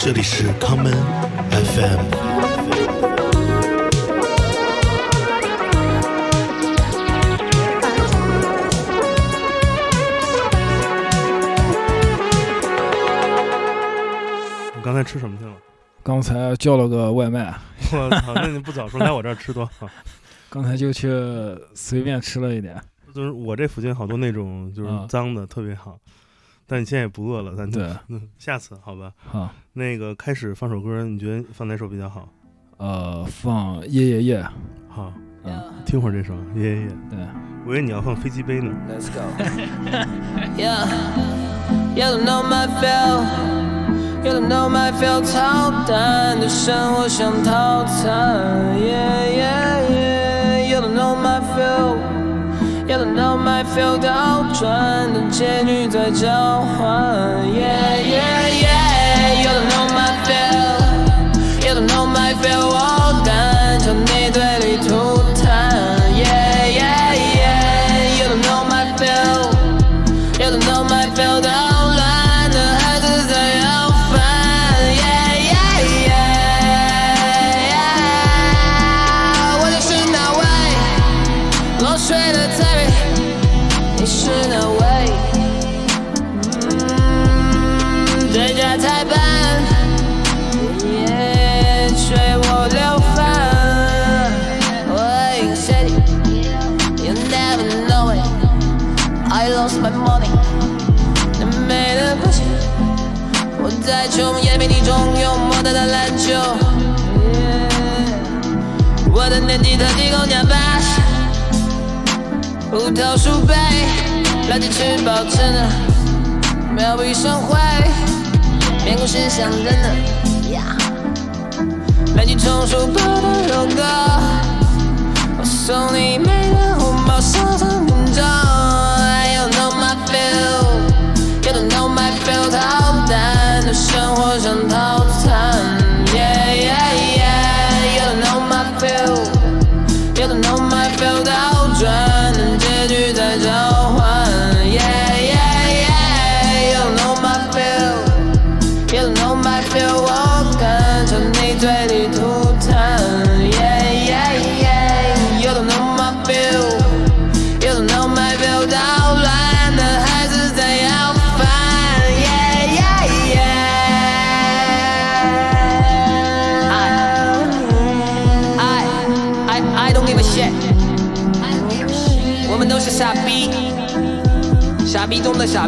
这里是康门 FM。我刚才吃什么去了？刚才叫了个外卖，我操，那你不早说来我这儿吃多好。刚才就去随便吃了一点。就是我这附近好多那种就是啊脏的，特别好。但你现在也不饿了，咱对，嗯，下次好吧。好，那个开始放首歌，你觉得放哪首比较好？呃，放耶耶耶，好，嗯，听会儿这首《耶耶耶》。对，我以为你要放飞机杯呢。Let's go. yeah, you don't know my feel, you don't know my feel，操蛋的生活像套餐。Yeah, yeah, yeah, you don't know my feel, Know my feel，倒转的结局在交换。Yeah, yeah, yeah, you don't know my feel, you don't know my feel，用莫德的篮球。我的年纪特地够加八十，葡萄树杯，垃圾吃饱撑的，妙笔生辉，面孔是香灯的。来去重数包的肉鸽。我送你美的红包，上上分钟。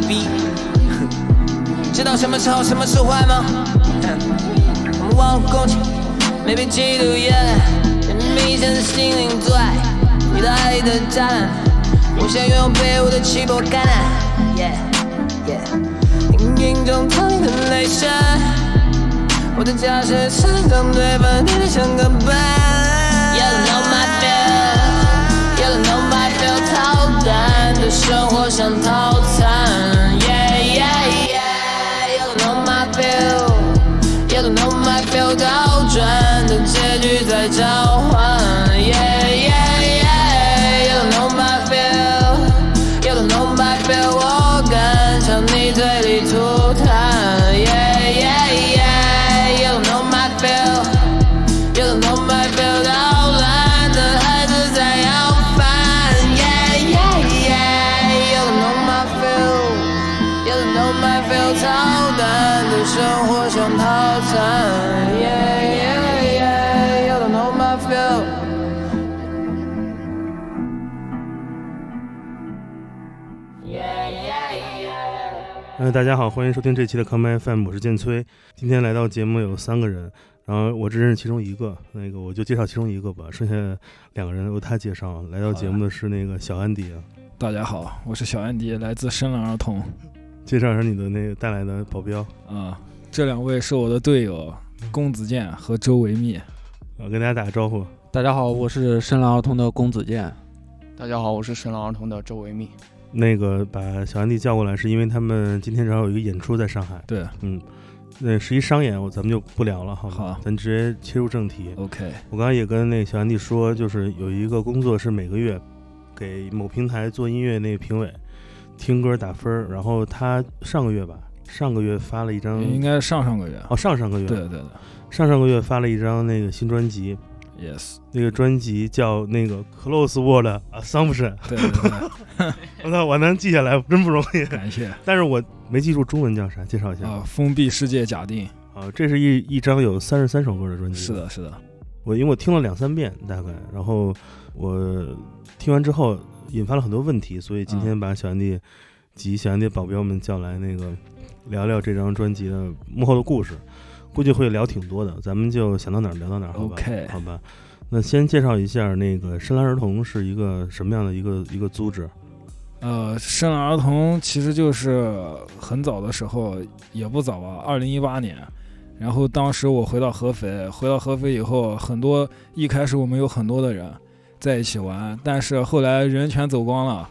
逼。知道什么是好，什么是坏吗？我 们忘了恭敬，没被嫉妒厌烂，明显的心灵阻碍你的爱的栅栏。我想拥有被我的气魄感染，yeah yeah。阴影中藏你的泪水，我的家是成长对方，你像个伴。You don't know my feel, you don't know my feel，操蛋的生活像套的结局在召唤呃，大家好，欢迎收听这期的 Come FM，我是建崔。今天来到节目有三个人，然后我只认识其中一个，那个我就介绍其中一个吧，剩下两个人由他介绍。来到节目的是那个小安迪啊，大家好，我是小安迪，来自深蓝儿童。介绍一下你的那个带来的保镖啊、这两位是我的队友龚子健和周维密。啊，跟大家打个招呼。大家好，我是深蓝儿童的龚子健。大家好，我是深蓝儿童的周维密。那个把小安迪叫过来，是因为他们今天正好有一个演出在上海，对嗯，那是一商演，我咱们就不聊了，好吗？好咱直接切入正题。，OK，我刚才也跟那个小安迪说，就是有一个工作是每个月给某平台做音乐那个评委听歌打分儿，然后他上个月吧上个月发了一张，应该是上上个月。哦，上上个月，对对对上上个月发了一张那个新专辑，，yes，那个专辑叫那个 Close World Assumption，对对对，我操，我能记下来真不容易，感谢。但是我没记住中文叫啥，介绍一下。啊，封闭世界假定，啊，这是一一张有三十三首歌的专辑，是的，是的，我因为我听了两三遍大概，然后我听完之后引发了很多问题，所以今天把小安迪及小安迪保镖们叫来，那个聊聊这张专辑的幕后的故事，估计会聊挺多的，咱们就想到哪儿聊到哪儿，好吧 OK 好吧。那先介绍一下那个深蓝儿童是一个什么样的一个一个组织？呃，深蓝儿童其实就是很早的时候，也不早吧，二零一八年。然后当时我回到合肥，回到合肥以后，很多一开始我们有很多的人在一起玩，但是后来人全走光了，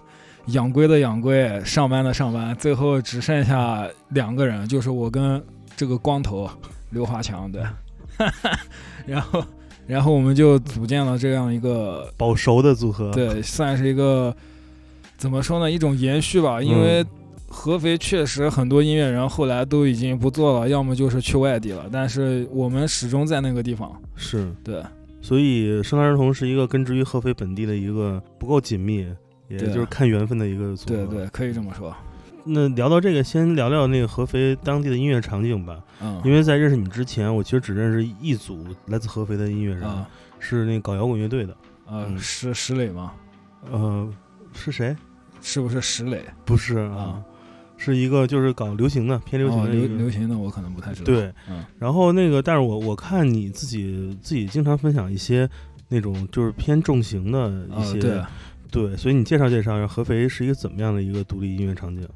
养龟的养龟，上班的上班，最后只剩下两个人，就是我跟这个光头刘华强，对。然后，然后我们就组建了这样一个保熟的组合，，对，算是一个怎么说呢，一种延续吧。因为嗯合肥确实很多音乐人后来都已经不做了，要么就是去外地了，但是我们始终在那个地方。是，对，所以深蓝儿童是一个根植于合肥本地的一个不够紧密，也就是看缘分的一个组合。对对，可以这么说。那聊到这个，先聊聊那个合肥当地的音乐场景吧。嗯，因为在认识你之前，我其实只认识一组来自合肥的音乐人，啊是那个搞摇滚乐队的。呃，嗯石石磊吗？呃，是谁？是不是石磊？不是啊，是一个就是搞流行的，偏流行哦流的一个。流行的我可能不太知道。，对，嗯然后那个，但是我我看你自己自己经常分享一些那种就是偏重型的一啊些，对，对所以你介绍介绍合肥是一个怎么样的一个独立音乐场景？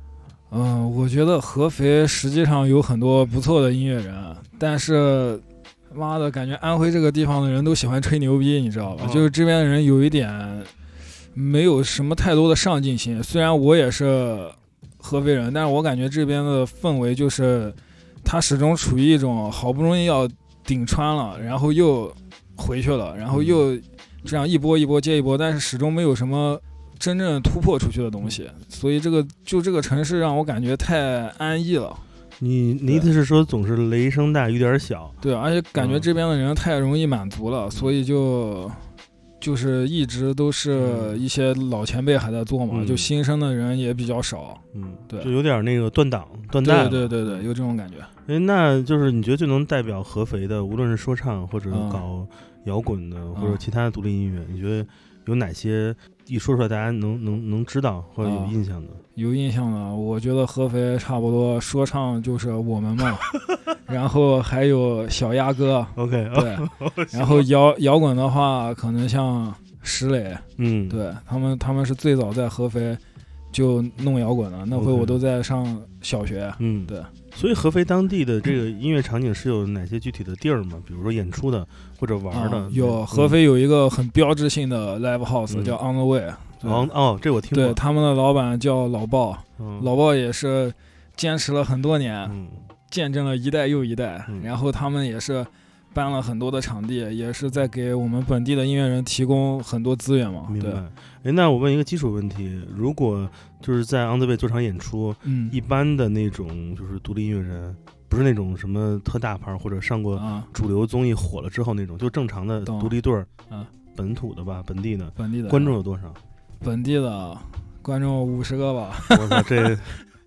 嗯，我觉得合肥实际上有很多不错的音乐人，但是，妈的，感觉安徽这个地方的人都喜欢吹牛逼，你知道吧？哦就是这边的人有一点没有什么太多的上进心。虽然我也是合肥人，但是我感觉这边的氛围就是，他始终处于一种好不容易要顶穿了，然后又回去了，然后又这样一波一波接一波，但是始终没有什么真正突破出去的东西，所以这个就这个城市让我感觉太安逸了。你你意思是说总是雷声大雨点小？对，而且感觉嗯这边的人太容易满足了，所以就就是一直都是一些老前辈还在做嘛，嗯就新生的人也比较少。嗯，对就有点那个断档断代对。对对对，有这种感觉。哎，那就是你觉得最能代表合肥的，无论是说唱或者嗯搞摇滚的，或者嗯其他的独立音乐，你觉得有哪些一说出来大家能能能知道或者有啊。印象的？有印象的，我觉得合肥差不多说唱就是我们嘛，然后还有小鸭哥，OK，对，然后摇摇滚的话，可能像石磊，嗯，对他们，他们是最早在合肥就弄摇滚了，那会我都在上小学。嗯，对。所以合肥当地的这个音乐场景是有哪些具体的地儿吗？比如说演出的或者玩的？啊有嗯合肥有一个很标志性的 live house 嗯叫 On the Way，对哦哦，这我听过。对，他们的老板叫老鲍，嗯老鲍也是坚持了很多年，嗯见证了一代又一代嗯。然后他们也是搬了很多的场地，也是在给我们本地的音乐人提供很多资源嘛。明白。哎，那我问一个基础问题：如果就是在 On the Way 做场演出，嗯一般的那种就是独立音乐人，不是那种什么特大牌儿或者上过啊，主流综艺火了之后那种，就正常的独立队儿，啊本土的吧，本地的本地的观众有多少？本地的观众五十个吧。我操，这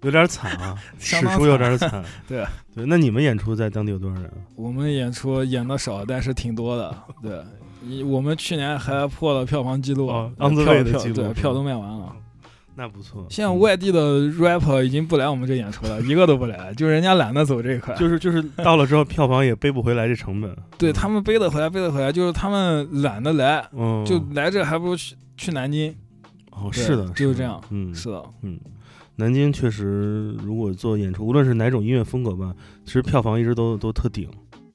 有点惨啊，史相当书有点惨。对对，那你们演出在当地有多少人？我们演出演的少，但是挺多的。对，一我们去年还破了票房记录，对票都卖完了。那不错。现在外地的 rapper 已经不来我们这演出了，一个都不来，就人家懒得走这一块。就是就是到了之后，票房也背不回来这成本。对他们背得回来，背得回来，就是他们懒得来，嗯，就来这还不如去去南京。哦，是的，的就是这样嗯，是的，嗯，南京确实，如果做演出，无论是哪种音乐风格吧，其实票房一直都都特顶。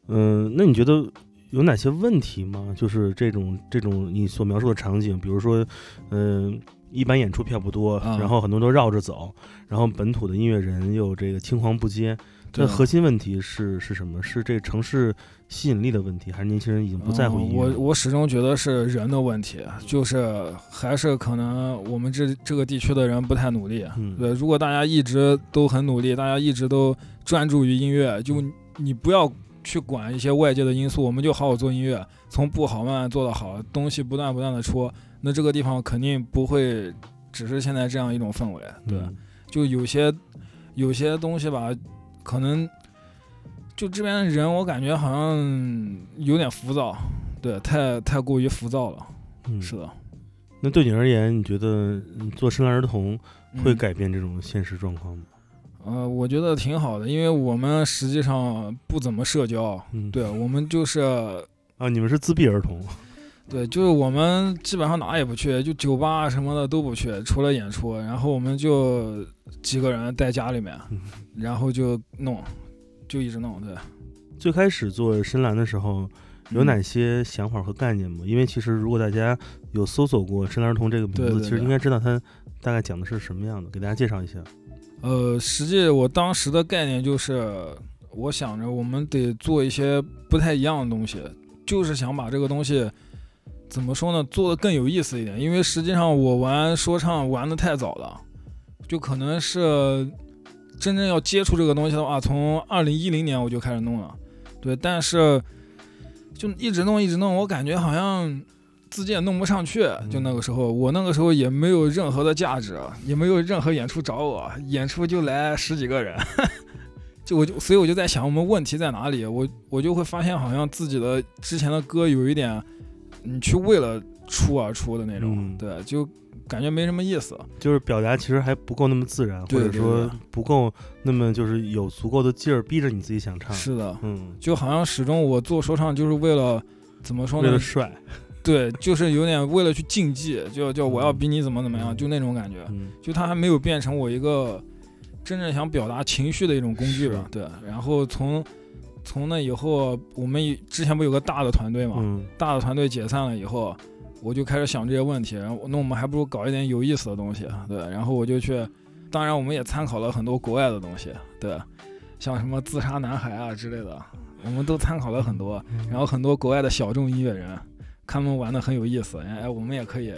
嗯，那你觉得有哪些问题吗？就是这种这种你所描述的场景，比如说，嗯、一般演出票不多，啊然后很多都绕着走，然后本土的音乐人又这个青黄不接，对这核心问题是是什么？是这城市吸引力的问题，还是年轻人已经不在乎嗯音乐了？我我始终觉得是人的问题，就是还是可能我们这这个地区的人不太努力。嗯对，如果大家一直都很努力，大家一直都专注于音乐，就你不要去管一些外界的因素，我们就好好做音乐，从不好慢慢做到好，东西不断不断的出，那这个地方肯定不会只是现在这样一种氛围。对，嗯就有些有些东西吧，可能就这边的人，我感觉好像有点浮躁，对，太太过于浮躁了。嗯，是的，那对你而言，你觉得嗯做深蓝儿童会嗯改变这种现实状况吗？呃，我觉得挺好的，因为我们实际上不怎么社交，嗯，对我们就是啊，你们是自闭儿童，对，就是我们基本上哪也不去，就酒吧什么的都不去，除了演出，然后我们就几个人在家里面，嗯然后就弄，就一直弄，对。最开始做深蓝的时候，有哪些想法和概念吗？因为其实如果大家有搜索过深蓝儿童这个名字，对对其实应该知道它大概讲的是什么样的，给大家介绍一下。呃，实际我当时的概念就是，我想着我们得做一些不太一样的东西，就是想把这个东西怎么说呢，做的更有意思一点。因为实际上我玩说唱玩的太早了，就可能是真正要接触这个东西的话，从二零一零年我就开始弄了，对，但是就一直弄一直弄，我感觉好像。自己也弄不上去，就那个时候，我那个时候也没有任何的价值，也没有任何演出找我，演出就来十几个人，就我就所以我就在想，我们问题在哪里？我我就会发现，好像自己的之前的歌有一点，你去为了出而出的那种，嗯对，就感觉没什么意思。就是表达其实还不够那么自然，对对或者说不够那么就是有足够的劲儿逼着你自己想唱。是的，嗯，就好像始终我做说唱就是为了怎么说呢为了？帅。对，就是有点为了去竞技，就就我要比你怎么怎么样，嗯就那种感觉。嗯就他还没有变成我一个真正想表达情绪的一种工具吧。对，然后从从那以后，我们之前不有个大的团队嘛，嗯大的团队解散了以后，我就开始想这些问题，然后那我们还不如搞一点有意思的东西，对，然后我就去，当然我们也参考了很多国外的东西，对，像什么自杀男孩啊之类的，我们都参考了很多，然后很多国外的小众音乐人，他们玩的很有意思，哎，我们也可以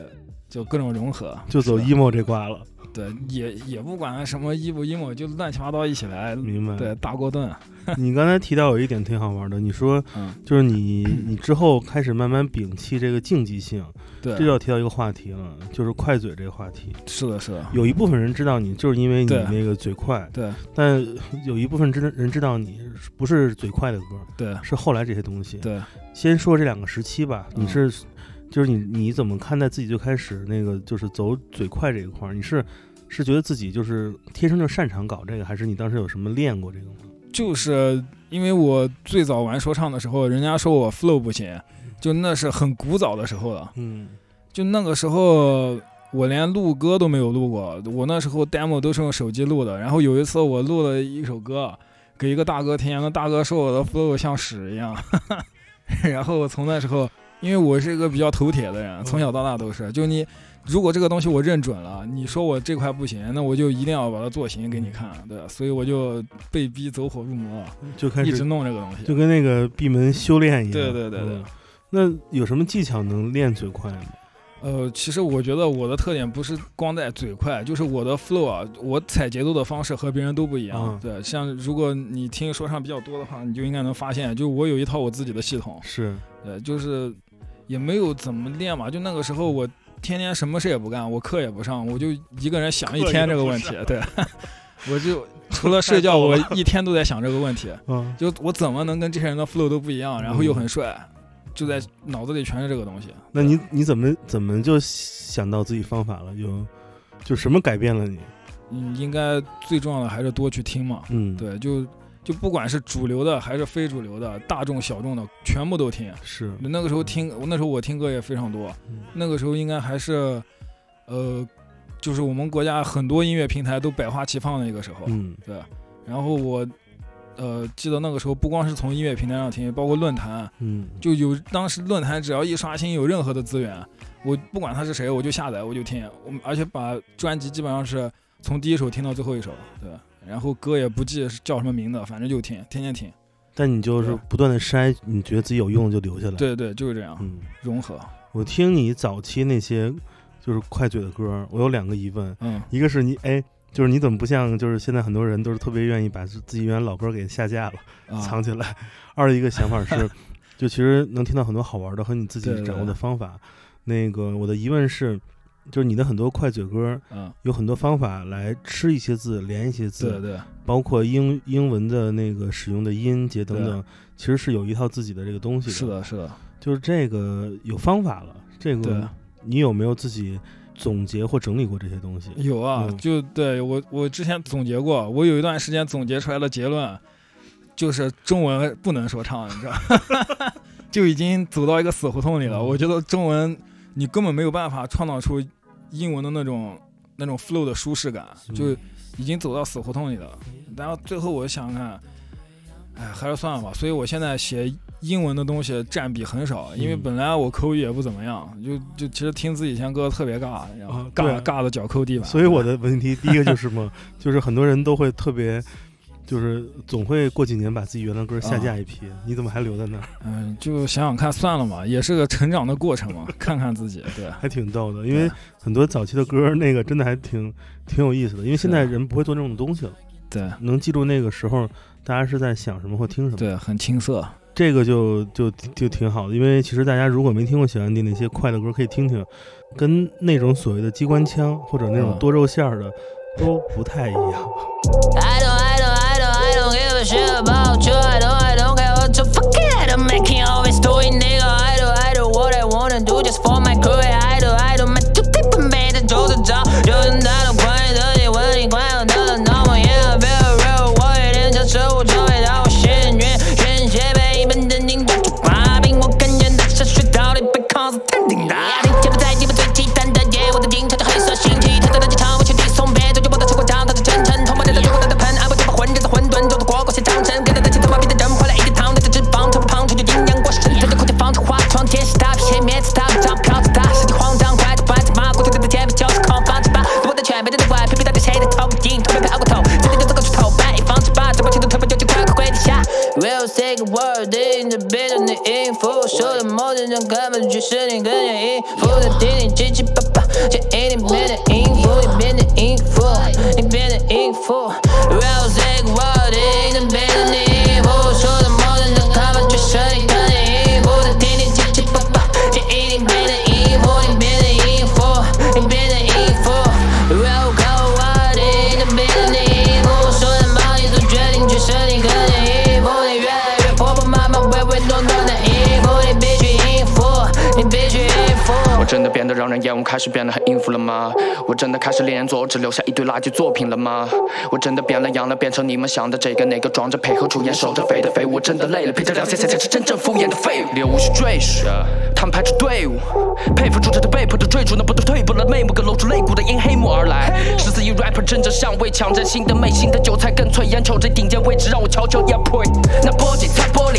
就各种融合，就走 emo 这挂了。对，也也不管什么 emo emo，就乱七八糟一起来，明白。对，大锅炖，你刚才提到有一点挺好玩的，你说嗯，就是你你之后开始慢慢摒弃这个竞技性，对这，就要提到一个话题了，就是快嘴这个话题。是的，是的，有一部分人知道你，就是因为你那个嘴快，对但有一部分知人知道你不是嘴快的歌，对是后来这些东西。对，先说这两个时期吧，嗯你是，就是你你怎么看待自己最开始那个就是走嘴快这一块儿？你是是觉得自己就是天生就擅长搞这个，还是你当时有什么练过这个吗？就是因为我最早玩说唱的时候，人家说我 flow 不行，就那是很古早的时候了。嗯就那个时候，我连录歌都没有录过，我那时候 demo 都是用手机录的。然后有一次我录了一首歌，给一个大哥听，那大哥说我的 flow 像屎一样。然后从那时候，因为我是一个比较头铁的人，从小到大都是，就你。如果这个东西我认准了，你说我这块不行，那我就一定要把它做行给你看，对吧？所以我就被逼走火入魔，就开始一直弄这个东西。就跟那个闭门修炼一样。对对对对嗯那有什么技巧能练嘴快吗？呃，其实我觉得我的特点不是光在嘴快，就是我的 flow 啊，我踩节奏的方式和别人都不一样。嗯对，像如果你听说唱比较多的话，你就应该能发现，就我有一套我自己的系统。是，呃，就是也没有怎么练嘛，就那个时候我天天什么事也不干，我课也不上，我就一个人想一天这个问题。对，我就除了睡觉，我一天都在想这个问题。嗯，就我怎么能跟这些人的 flow 都不一样，然后又很帅，就在脑子里全是这个东西。那你你怎么怎么就想到自己方法了？就就什么改变了你？嗯，应该最重要的还是多去听嘛。嗯，，对，就就不管是主流的还是非主流的，大众小众的，全部都听。是，那个时候听，那时候我听歌也非常多。嗯那个时候应该还是，呃，就是我们国家很多音乐平台都百花齐放的一个时候。嗯对，然后我，呃，记得那个时候不光是从音乐平台上听，包括论坛，嗯，就有当时论坛只要一刷新有任何的资源，我不管他是谁，我就下载我就听，我而且把专辑基本上是从第一首听到最后一首，对，然后歌也不记是叫什么名字，反正就听，天天听。但你就是不断的筛，你觉得自己有用的就留下来。，对对，就是这样，嗯，融合。我听你早期那些就是快嘴的歌，我有两个疑问，嗯一个是你哎，就是你怎么不像就是现在很多人都是特别愿意把自己原来老歌给下架了，啊，藏起来。二一个想法是，就其实能听到很多好玩的和你自己掌握的方法。那个我的疑问是，就是你的很多快嘴歌嗯，有很多方法来吃一些字，连一些字，对对。包括英英文的那个使用的音节等等，其实是有一套自己的这个东西是，的，是的，就是这个有方法了。这个你有没有自己总结或整理过这些东西？有啊，嗯就对我我之前总结过，我有一段时间总结出来的结论就是中文不能说唱，你知道，就已经走到一个死胡同里了。嗯。我觉得中文你根本没有办法创造出英文的那种那种 flow 的舒适感，嗯就已经走到死胡同里了。然后最后我想想看，哎，还是算了吧。所以我现在写英文的东西占比很少，因为嗯本来我口语也不怎么样，就就其实听自己以前歌特别尬，然后尬尬的脚抠地板。所以我的问题第一个就是嘛，就是很多人都会特别，就是总会过几年把自己原来歌下架一批，你怎么还留在那儿？嗯，就想想看，算了嘛，也是个成长的过程嘛，看看自己，对，还挺逗的，因为很多早期的歌那个真的还挺挺有意思的，因为现在人不会做这种东西了，对能记住那个时候大家是在想什么或听什么。对，很青涩，这个就就就挺好的，因为其实大家如果没听过小安迪那些快的歌，可以听听，跟那种所谓的机关枪或者那种嗯多肉馅儿的都不太一样。I don't, I don't, 需要帮助。开始变得很应付了吗？我真的开始连作，只留下一堆垃圾作品了吗？我真的变了样了，变成你们想的这个那个，装着配合出演，守着飞的废物。我真的累了，陪着聊天才才是真正敷衍的废物。猎物是赘婿，他们排着队伍，佩服住着的被迫的追逐，那不都退步了眉目，更露出肋骨的因黑幕而来。十四亿 rapper 争着上位，抢占新的美，新的韭菜更脆，眼瞅着顶尖位置，让我悄悄压迫。那波姐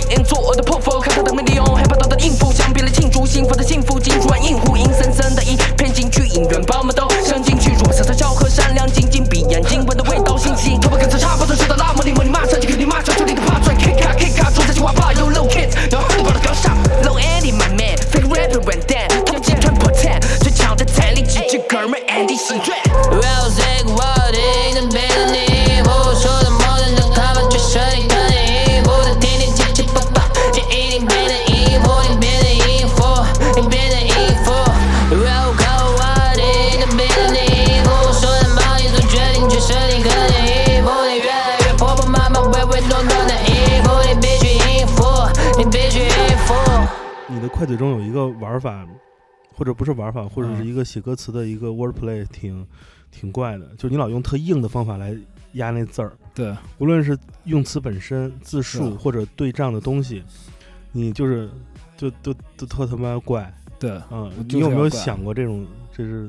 擦玻璃因作恶的破佛，看他的魅力用害怕到的应付，相比了庆祝幸福的幸福，金主软应付，阴森森的一片进去，音源把我们都伸进去，如色彩昭和善良，紧紧闭眼睛，闻的味道新奇，头发跟着差不多，知道那么你们你马上就给你马上就你的怕或者不是玩法，或者是一个写歌词的一个 wordplay，挺挺怪的，就是你老用特硬的方法来压那字儿，对，无论是用词本身、字数或者对仗的东西，你就是就都都特他妈怪，对，嗯，你有没有想过这种，这是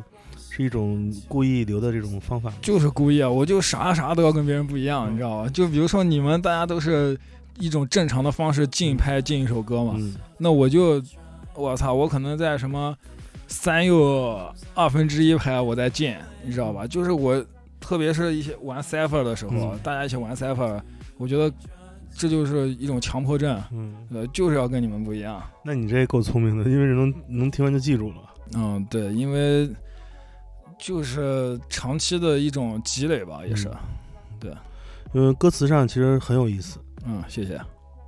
是一种故意留的这种方法？就是故意啊！我就啥啥都要跟别人不一样，你知道吧？就比如说你们大家都是一种正常的方式竞拍进一首歌嘛，嗯，那我就我操，我可能在什么三又二分之一拍我在建，你知道吧？就是我特别是一些玩 cipher 的时候，嗯大家一起玩 cipher，我觉得这就是一种强迫症，嗯，呃，就是要跟你们不一样。那你这也够聪明的，因为能能听完就记住了。嗯，对，因为就是长期的一种积累吧，也是。因为歌词上其实很有意思，嗯，谢谢。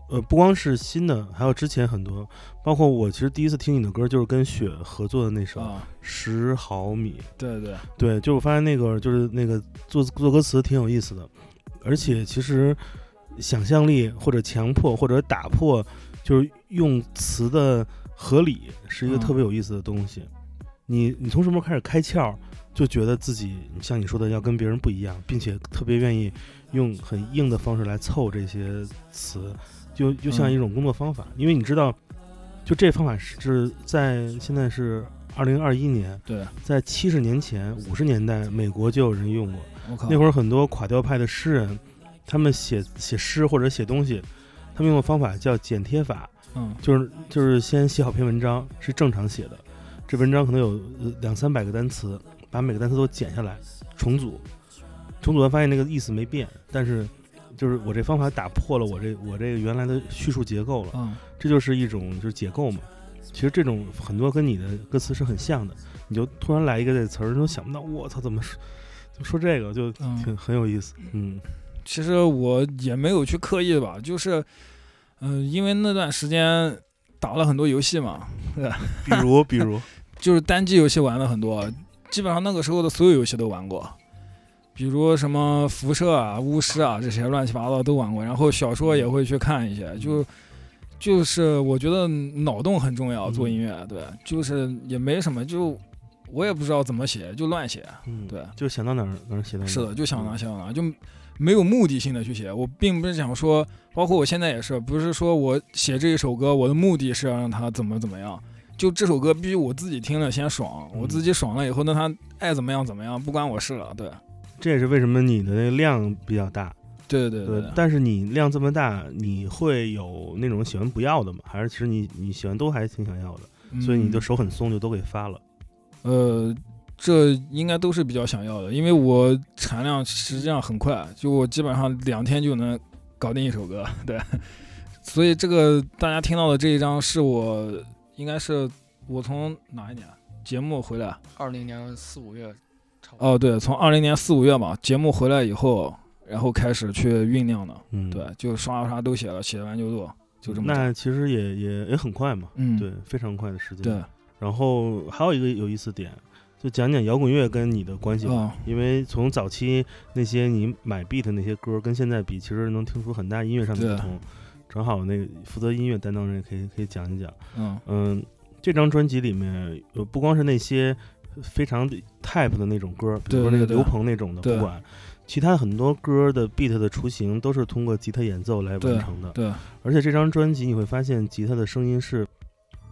呃，不光是新的，还有之前很多，包括我其实第一次听你的歌就是跟雪合作的那首《啊，十毫米》，对对，对，就我发现那个就是那个做做歌词挺有意思的，而且其实想象力或者强迫或者打破，就是用词的合理是一个嗯特别有意思的东西。你你从什么时候开始开窍，就觉得自己像你说的要跟别人不一样，并且特别愿意用很硬的方式来凑这些词，就就像嗯一种工作方法，因为你知道，就这方法是在现在是二零二一年。对，在七十年前、五十年代，美国就有人用过。那会儿很多垮掉派的诗人，他们写写诗或者写东西，他们用的方法叫剪贴法，嗯就是就是先写好篇文章，是正常写的。这文章可能有呃两三百个单词，把每个单词都剪下来，重组，重组完发现那个意思没变，但是就是我这方法打破了我这我这个原来的叙述结构了。嗯这就是一种就是解构嘛。其实这种很多跟你的歌词是很像的，你就突然来一个这词儿，你都想不到，我操，怎么说就说这个就嗯，挺很有意思。嗯其实我也没有去刻意吧，就是，嗯、因为那段时间打了很多游戏嘛，对比如比如，就是单机游戏玩了很多，基本上那个时候的所有游戏都玩过，比如什么辐射啊、巫师啊这些乱七八糟都玩过，然后小说也会去看一些，就就是我觉得脑洞很重要，嗯做音乐，对，就是也没什么，就我也不知道怎么写，就乱写，嗯，对，就想到哪儿哪儿写到哪儿。是的，就想哪想哪，就没有目的性的去写。我并不是想说，包括我现在也是，不是说我写这一首歌，我的目的是要让它怎么怎么样。就这首歌必须我自己听了先爽，嗯我自己爽了以后，那他爱怎么样怎么样，不关我事了。对，这也是为什么你的那个量比较大。对对对，但是你量这么大，你会有那种喜欢不要的吗？还是其实你你喜欢都还挺想要的，嗯所以你就手很松，就都给发了。呃，这应该都是比较想要的，因为我产量实际上很快，就我基本上两天就能搞定一首歌，对。所以这个大家听到的这一张是我应该是我从哪一年节目回来？二零年四五月。哦，对，从二零年四五月嘛，节目回来以后，然后开始去酝酿的，嗯，对，就刷刷都写了，写完就做，就这么那。其实也也也很快嘛，嗯，对，非常快的时间。对，然后还有一个有意思点，就讲讲摇滚乐跟你的关系吧。哦，因为从早期那些你买 beat 那些歌，跟现在比，其实能听出很大音乐上的不同。正好那个负责音乐担当人可以可以讲一讲。嗯嗯，这张专辑里面，呃，不光是那些非常 type 的那种歌，比如说那个刘鹏那种的，对。不管。其他很多歌的 beat 的雏形都是通过吉他演奏来完成的，对，而且这张专辑你会发现吉他的声音是，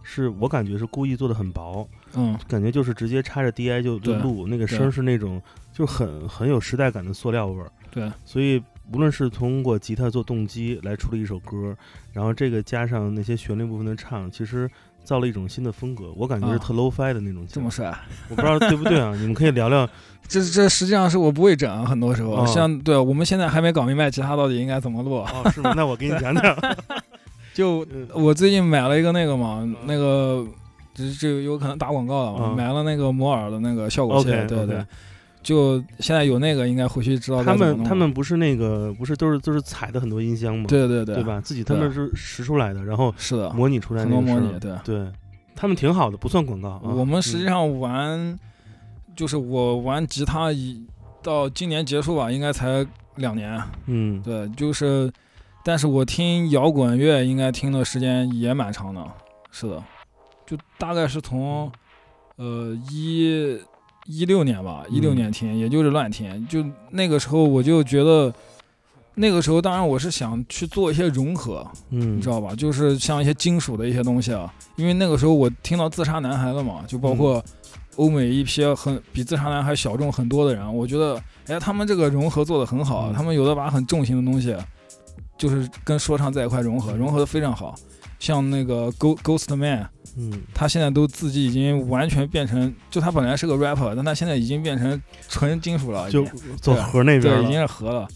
是我感觉是故意做的很薄，嗯。感觉就是直接插着 DI 就就录，那个声是那种就很很有时代感的塑料味儿。对，所以无论是通过吉他做动机来处理一首歌，然后这个加上那些旋律部分的唱，其实造了一种新的风格。我感觉是啊特 low fi 的那种这么帅。我不知道对不对啊？你们可以聊聊。这这实际上是我不会整，啊很多时候，哦像对我们现在还没搞明白吉他到底应该怎么录。哦，是吗？那我给你讲讲。就 嗯我最近买了一个那个嘛，那个这这有可能打广告了买了那个摩尔的那个效果器对对。就现在有那个，应该回去知道他们他们不是那个不是都是都是踩的很多音箱吗？对对对对？吧？自己他们是实出来的，然后是的，模拟出来很那个声儿多模拟。对。对，他们挺好的，不算广告啊。我们实际嗯上玩，就是我玩吉他一到今年结束吧，应该才两年。嗯对，就是，但是我听摇滚乐应该听的时间也蛮长的。是的，就大概是从，呃一一六年吧，一六嗯年听，也就是乱听。就那个时候我就觉得，那个时候当然我是想去做一些融合，嗯，你知道吧？就是像一些金属的一些东西啊，因为那个时候我听到自杀男孩了嘛，就包括欧美一批很比自杀男孩小众很多的人，我觉得，哎，他们这个融合做得很好，嗯他们有的把很重型的东西，就是跟说唱在一块融合，融合的非常好。像那个 Ghost Man，嗯，他现在都自己已经完全变成，就他本来是个 rapper，但他现在已经变成纯金属了，就经走河那边对，已经。是合了。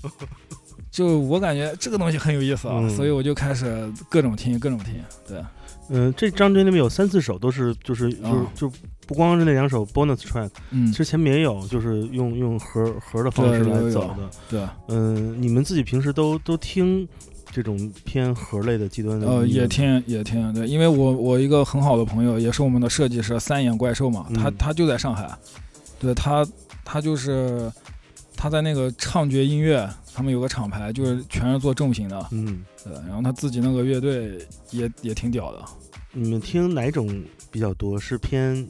就我感觉这个东西很有意思啊，嗯所以我就开始各种听，各种听。对，嗯，这张专辑里面有三四首都是就是就是啊就不光是那两首 bonus track，嗯其，实前面也有就是用用盒盒的方式来走的。对，嗯，你们自己平时都都听这种偏盒类的极端的？呃，也听也听，对，因为我我一个很好的朋友，也是我们的设计师三眼怪兽嘛，他嗯他就在上海，对他他就是他在那个唱觉音乐，他们有个厂牌，就是全是做重型的，嗯，对，然后他自己那个乐队也也挺屌的，你们听哪种比较多？是偏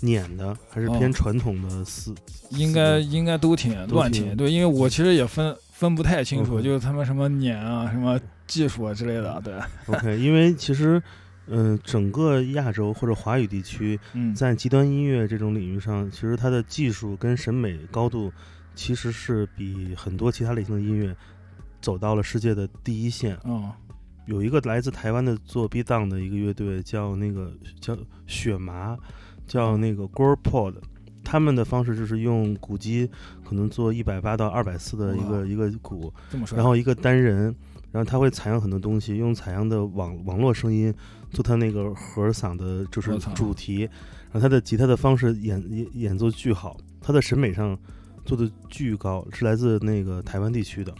碾的，还是偏哦传统的四？应该应该都挺都挺乱听，对，因为我其实也分分不太清楚，嗯就是他们什么碾啊、什么技术啊之类的，对，OK，因为其实，嗯、整个亚洲或者华语地区，嗯，在极端音乐这种领域上，其实它的技术跟审美高度，其实是比很多其他类型的音乐走到了世界的第一线。嗯。有一个来自台湾的做 B down 的一个乐队，叫那个叫雪麻，叫那个 Gore Pod。他们的方式就是用鼓机，可能做一百八到二百四的一个一个鼓，然后一个单人，然后他会采样很多东西，用采样的网网络声音做他那个盒嗓的，就是主题。然后他的吉他的方式演演演奏巨好，他的审美上做的巨高，是来自那个台湾地区的。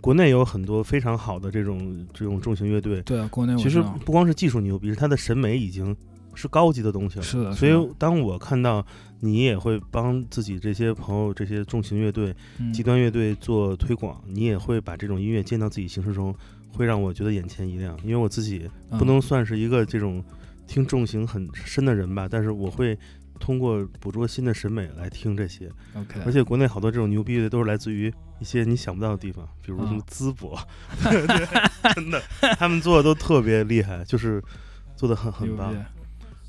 国内有很多非常好的这种这种重型乐队，对，国内其实不光是技术牛逼，是他的审美已经是高级的东西了。是的，所以当我看到你也会帮自己这些朋友、这些重型乐队嗯极端乐队做推广，你也会把这种音乐接到自己形式中，会让我觉得眼前一亮。因为我自己不嗯能算是一个这种听重型很深的人吧，但是我会通过捕捉新的审美来听这些。OK，而且国内好多这种牛逼的都是来自于一些你想不到的地方，比如什么嗯淄博，对，真的，他们做的都特别厉害，就是做的很很棒。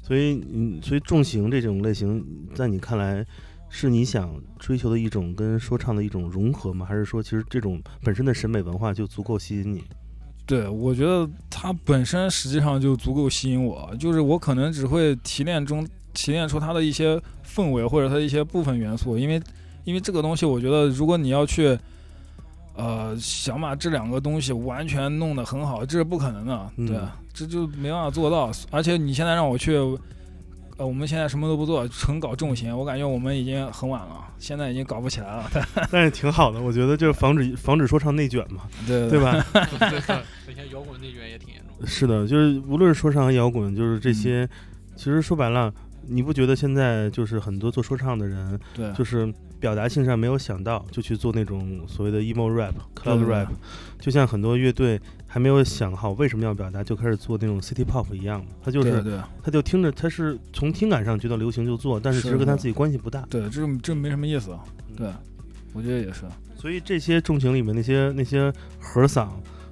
所以，嗯，所以重型这种类型，在你看来，是你想追求的一种跟说唱的一种融合吗？还是说，其实这种本身的审美文化就足够吸引你？对，我觉得它本身实际上就足够吸引我，就是我可能只会提炼中提炼出它的一些氛围或者它的一些部分元素，因为因为这个东西，我觉得如果你要去呃想把这两个东西完全弄得很好，这是不可能的，嗯对，这就没办法做到。而且你现在让我去。呃，我们现在什么都不做，纯搞重型，我感觉我们已经很晚了，现在已经搞不起来了。但是挺好的，我觉得就是防止防止说唱内卷嘛，对对？吧？对，现在摇滚内卷也挺严重。是的，就是无论说唱和摇滚，就是这嗯些，其实说白了，你不觉得现在就是很多做说唱的人，对，就是表达性上没有想到，就去做那种所谓的 emo rap、对。rap，就像很多乐队还没有想好为什么要表达，就开始做那种 city pop 一样，他就是他就听着他是从听感上觉得流行就做，但是其实跟他自己关系不大。对，这这没什么意思。对，我觉得也是。所以这些重型里面那些那些和嗓，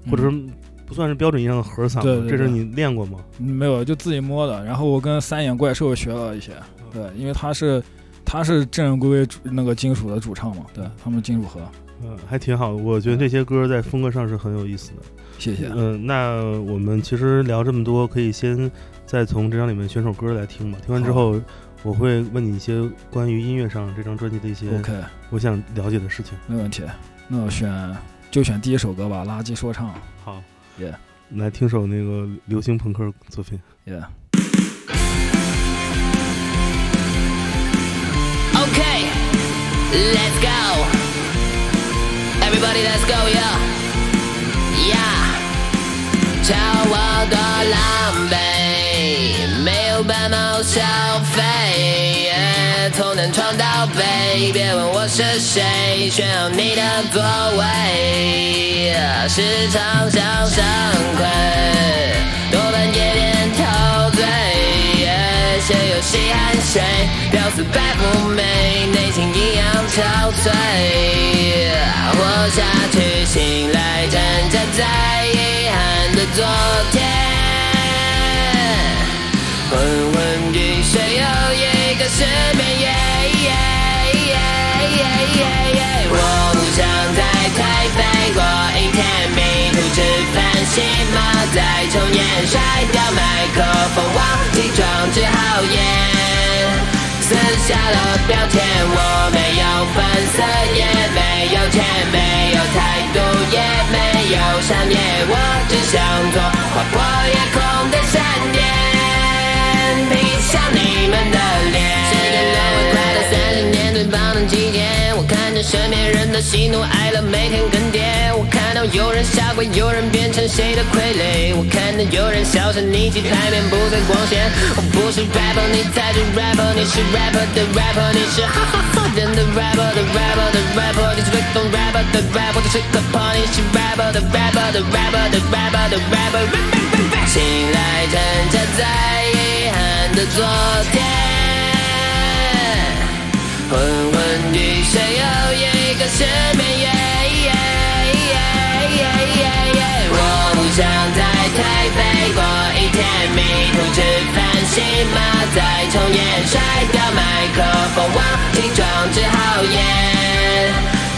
或者嗯。说不算是标准意义上的盒嗓对对对这是你练过吗？嗯没有，就自己摸的。然后我跟三眼怪兽学了一些，对，因为他是他是正人归为主那个金属的主唱嘛，对他们金属核。嗯，还挺好的。我觉得这些歌在风格上是很有意思的。谢谢。嗯，那我们其实聊这么多，可以先再从这张里面选首歌来听吧。听完之后，我会问你一些关于音乐上这张专辑的一些 OK，我想了解的事情。没问题。那我选就选第一首歌吧，《垃圾说唱》。好 Yeah 来听首那个流行朋克作品。Yeah，Okay, let's go. Everybody, let's go, yeah. Yeah. 敲我的狼是谁，炫耀你的座位，时常想上亏，多半夜店陶醉。谁又稀罕谁，屌丝白富美，内心一样憔悴。活下去，醒来站在在遗憾的昨天。昏昏欲睡，又一个失眠。夜我不想在台北过一天，迷途吃饭心吗？再抽烟，甩掉麦克风，忘记装置好烟。撕下了标签，我没有粉色，也没有钱，没有态度，也没有商业，我只想做划破夜空的闪电，劈向你们的身边人的喜怒哀乐，每天更迭。我看到有人下跪，有人变成谁的傀儡。我看到有人销声匿迹，台面不再光鲜。我不是 rapper，你才是 rapper，你是 rapper 的 rapper，你是哈哈哈真的 rapper 的 rapper 的 rapper，你是最懂 rapper 的 rapper，我就是个 party，你是 rapper 的 rapper 的 rapper 的 rapper 的 rapper。醒来挣扎在遗憾的昨天。昏昏欲睡，又一个失眠夜。我不想在台北过一天，迷途吃饭行吗？再抽烟，甩掉麦克风，忘记装置好烟。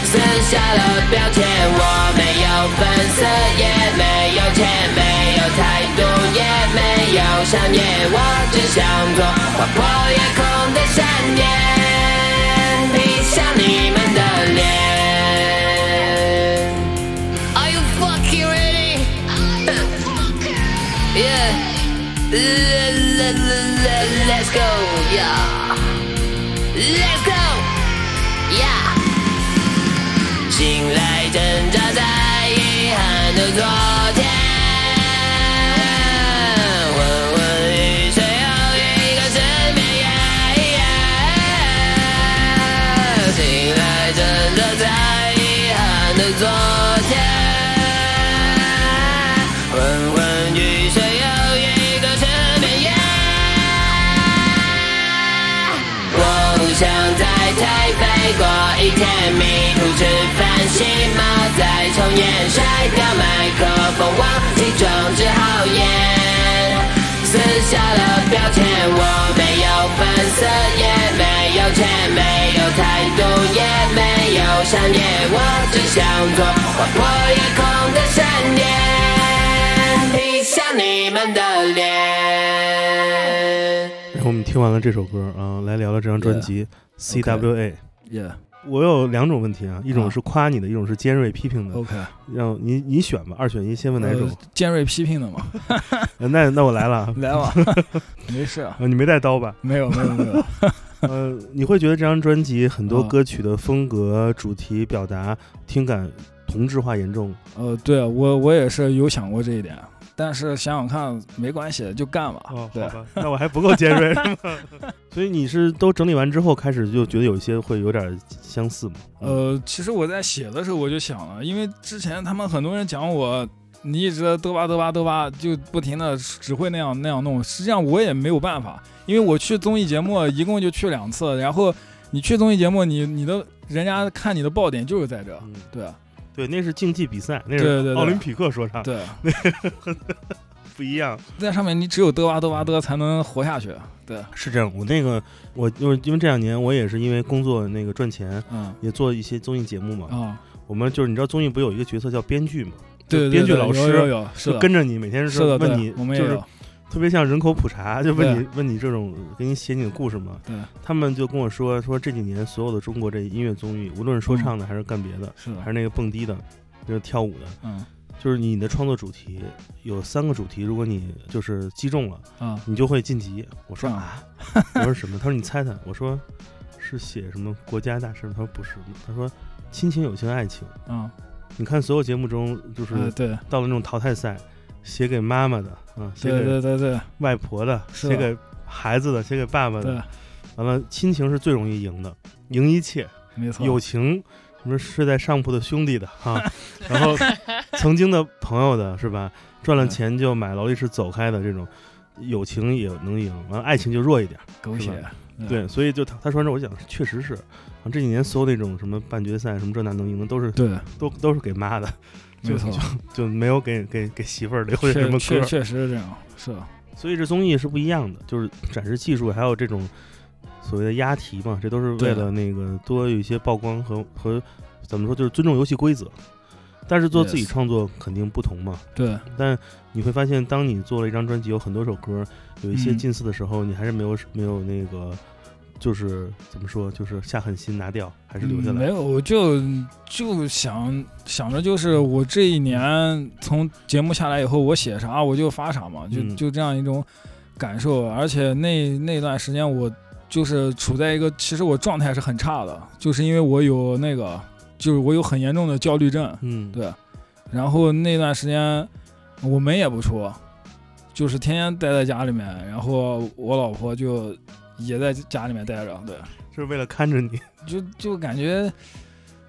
撕下了标签，我没有粉色，也没有钱，没有态度，也没有商业，我只想做划破夜空天，迷途吃饭行吗？再抽烟，甩掉麦克风，忘记装置好烟。撕下了标签，我没有粉色，也没有钱，没有态度，也没有商业，我只想做划破夜空的闪电，劈向你们的脸。然后我们听完了这首歌啊，来聊聊这张专辑 CWA。Yeah, 我有两种问题啊，一种啊是夸你的，一种是尖锐批评的。OK。让你你选吧，二选一，先问哪种呃？尖锐批评的嘛，呃那那我来了啊，来吧，没事你没带刀吧？没有没有没有，呃，你会觉得这张专辑很多啊歌曲的风格、主题表达、听感同质化严重？呃，对啊我我也是有想过这一点，但是想想看，没关系，就干吧。哦，对好吧，那我还不够尖锐？所以你是都整理完之后开始就觉得有一些会有点相似吗？呃，其实我在写的时候我就想了，因为之前他们很多人讲我，你一直嘚吧嘚吧嘚吧，就不停的只会那样那样弄。实际上我也没有办法，因为我去综艺节目一共就去两次，然后你去综艺节目，你你的人家看你的爆点就是在这，嗯，对啊对，那是竞技比赛，那是奥林匹克说唱，对，那 不一样。在上面你只有嘚吧嘚吧嘚才能活下去，对，是这样，我那个我就是因为这两年我也是因为工作那个赚钱，嗯。也做一些综艺节目嘛。啊，我们就是你知道综艺不有一个角色叫编剧嘛？对对对，编剧老师有有是的，就跟着你，每天是的，对问你，就是我们也有，特别像人口普查，就问你问你这种给你写你的故事嘛。对，他们就跟我说说这几年所有的中国这音乐综艺，无论是说唱的还是干别的，是的还，是那个蹦迪的，就是跳舞的，嗯就是你的创作主题有三个主题，如果你就是击中了，啊，你就会晋级。我说啊，我说什么？他说你猜猜。我说是写什么国家大事？他说不是，他说亲情、友情、爱情。嗯，你看所有节目中，就是呃对到了那种淘汰赛，写给妈妈的啊，写给对对对。外婆的，写给孩子的，写给爸爸的。，完了，亲情是最容易赢的，赢一切。没错，友情，什么睡在上铺的兄弟的哈，然后 曾经的朋友的是吧？赚了钱就买劳力士走开的这种，友情也能赢，完了爱情就弱一点。狗血，对，所以就他他说完之后，我想确实是，啊这几年所有那种什么半决赛什么这那能赢的，都是对，都都是给妈的，就，就 就没有给给给媳妇儿留下什么歌。确确实是这样，是的，所以这综艺是不一样的，就是展示技术，还有这种所谓的押题嘛，这都是为了那个多有一些曝光和和怎么说，就是尊重游戏规则。但是做自己创作肯定不同嘛。对，但你会发现，当你做了一张专辑，有很多首歌，有一些嗯近似的时候，你还是没有没有那个，就是怎么说，就是下狠心拿掉，还是留下来。嗯没有，我就就想想着就是我这一年从节目下来以后，我写啥我就发啥嘛，就嗯就这样一种感受。而且那那段时间我就是处在一个，其实我状态是很差的，就是因为我有那个，就是我有很严重的焦虑症，嗯，对。然后那段时间我门也不出，就是天天待在家里面，然后我老婆就也在家里面待着，对。就是为了看着你。就就感觉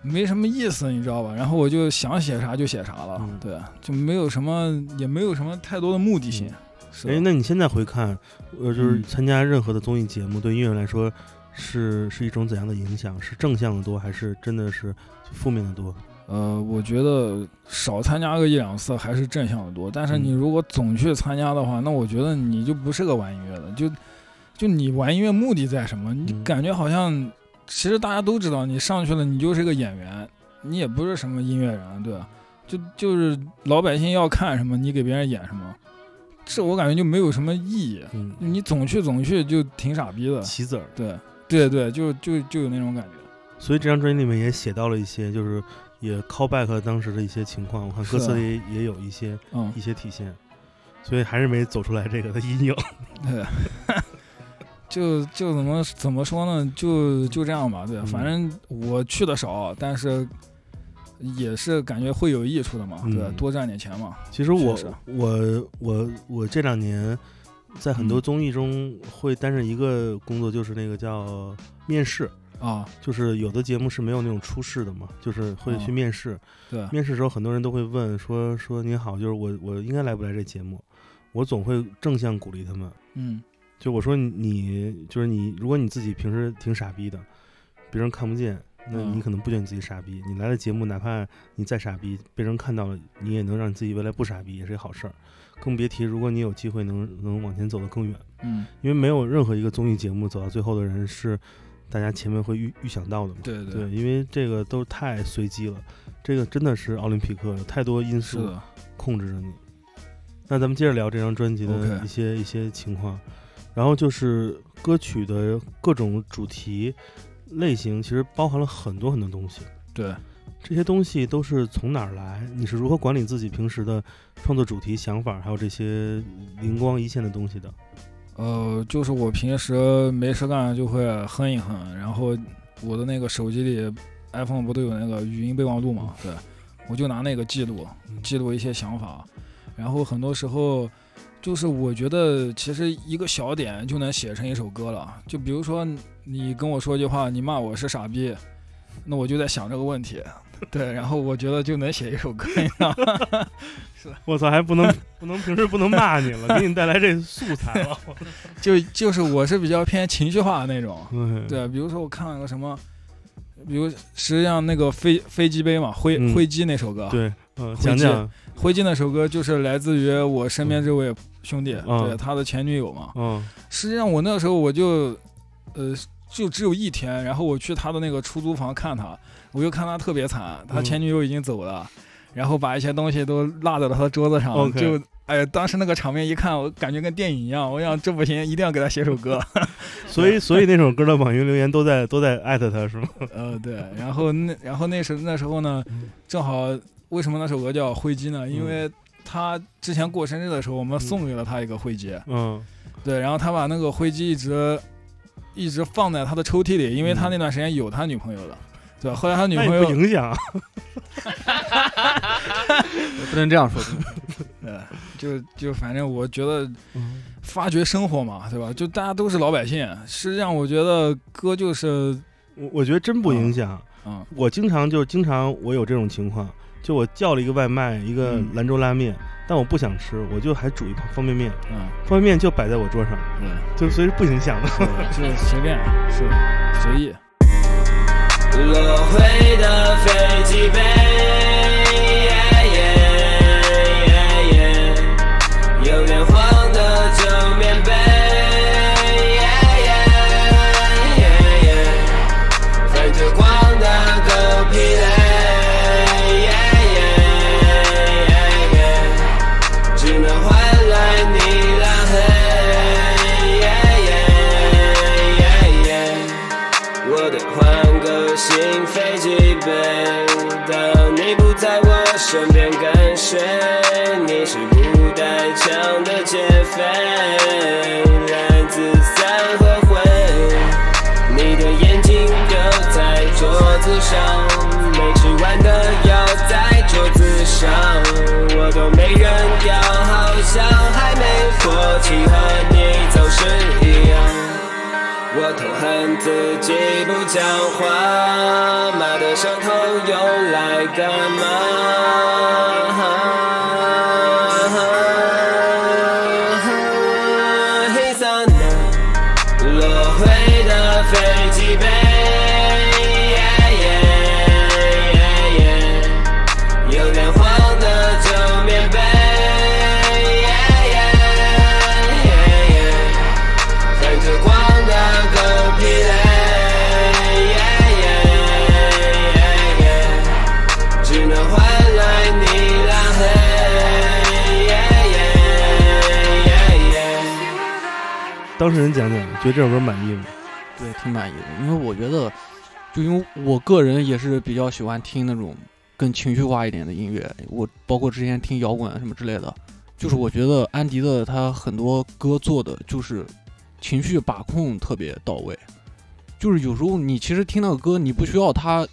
没什么意思，你知道吧？然后我就想写啥就写啥了，嗯对，就没有什么，也没有什么太多的目的性。是哎，吧那你现在回看，呃，就是嗯参加任何的综艺节目，对音乐来说是是一种怎样的影响？是正向的多，还是真的是负面的多？呃，我觉得少参加个一两次还是正向的多。但是嗯你如果总去参加的话，那我觉得你就不是个玩音乐的。就就你玩音乐目的在什么？你嗯感觉好像，其实大家都知道，你上去了，你就是个演员，你也不是什么音乐人，对吧？就就是老百姓要看什么，你给别人演什么，这我感觉就没有什么意义。嗯，你总去总去就挺傻逼的。棋子儿。对对对，就就就有那种感觉。所以这张专辑里面也写到了一些，就是也 call back 当时的一些情况。我看歌词里也有一些嗯一，些体现，所以还是没走出来这个的阴影。对，就就怎么怎么说呢？就就这样吧。对，嗯反正我去的少，但是也是感觉会有益处的嘛。对嗯，多赚点钱嘛。其实我我我我这两年在很多嗯综艺中会担任一个工作，就是那个叫面试。啊，就是有的节目是没有那种初试的嘛，就是会去哦面试。对，面试的时候，很多人都会问说说您好，就是我我应该来不来这节目？我总会正向鼓励他们。嗯就我说你你就是你，如果你自己平时挺傻逼的，别人看不见，那嗯你可能不觉得你自己傻逼。你来了节目，哪怕你再傻逼，被人看到了，你也能让你自己未来不傻逼，也是个好事儿。更别提如果你有机会能能往前走得更远，嗯，因为没有任何一个综艺节目走到最后的人是大家前面会预预想到的嘛。对对，因为这个都太随机了，这个真的是奥林匹克，有太多因素。控制着你。那咱们接着聊这张专辑的一些一些情况，然后就是歌曲的各种主题类型，其实包含了很多很多东西。对，这些东西都是从哪儿来？你是如何管理自己平时的创作主题、想法，还有这些灵光一现的东西的？呃，就是我平时没事干就会哼一哼，然后我的那个手机里 iPhone 不都有那个语音备忘录嘛？对，我就拿那个记录，记录一些想法，然后很多时候就是我觉得其实一个小点就能写成一首歌了。就比如说你跟我说一句话，你骂我是傻逼，那我就在想这个问题，对，然后我觉得就能写一首歌，你知道吗？我操，还不能不能平时不能骂你了，给你带来这素材了。就就是我是比较偏情绪化的那种。嗯，对，比如说我看了个什么，比如实际上那个飞飞机杯嘛，灰、嗯灰机那首歌，对，嗯，回击讲讲，灰烬那首歌就是来自于我身边这位兄弟，嗯对他的前女友嘛。嗯实际上我那时候我就，呃，就只有一天，然后我去他的那个出租房看他，我就看他特别惨，他嗯前女友已经走了，然后把一些东西都落在了他的桌子上就。哎，当时那个场面一看，我感觉跟电影一样。我想这不行，一定要给他写首歌。所以所以那首歌的网易云留言都在都在艾特他是吗？呃，对，然后那然后那时那时候呢，正好为什么那首歌叫灰机呢？因为他之前过生日的时候，我们送给了他一个灰机，嗯对，然后他把那个灰机一直一直放在他的抽屉里，因为他那段时间有他女朋友的，对吧？后来他女那也不朋友，影响。不能这样说。对，就就反正我觉得发掘生活嘛，对吧？就大家都是老百姓，实际上我觉得歌就是，我我觉得真不影响。嗯我经常就经常我有这种情况，就我叫了一个外卖，一个嗯兰州拉面，但我不想吃，我就还煮一方便面，嗯，方便面就摆在我桌上，嗯。就所以是不影响的。是就随便是随意。落回的飞机杯，过期，和你总是一样。我痛恨自己不讲话，妈的伤痛用来干嘛？当事人讲讲，觉得这首歌满意吗？对，挺满意的，因为我觉得，就因为我个人也是比较喜欢听那种更情绪化一点的音乐，我包括之前听摇滚什么之类的，就是我觉得安迪的他很多歌做的就是情绪把控特别到位，就是有时候你其实听那个歌，你不需要他，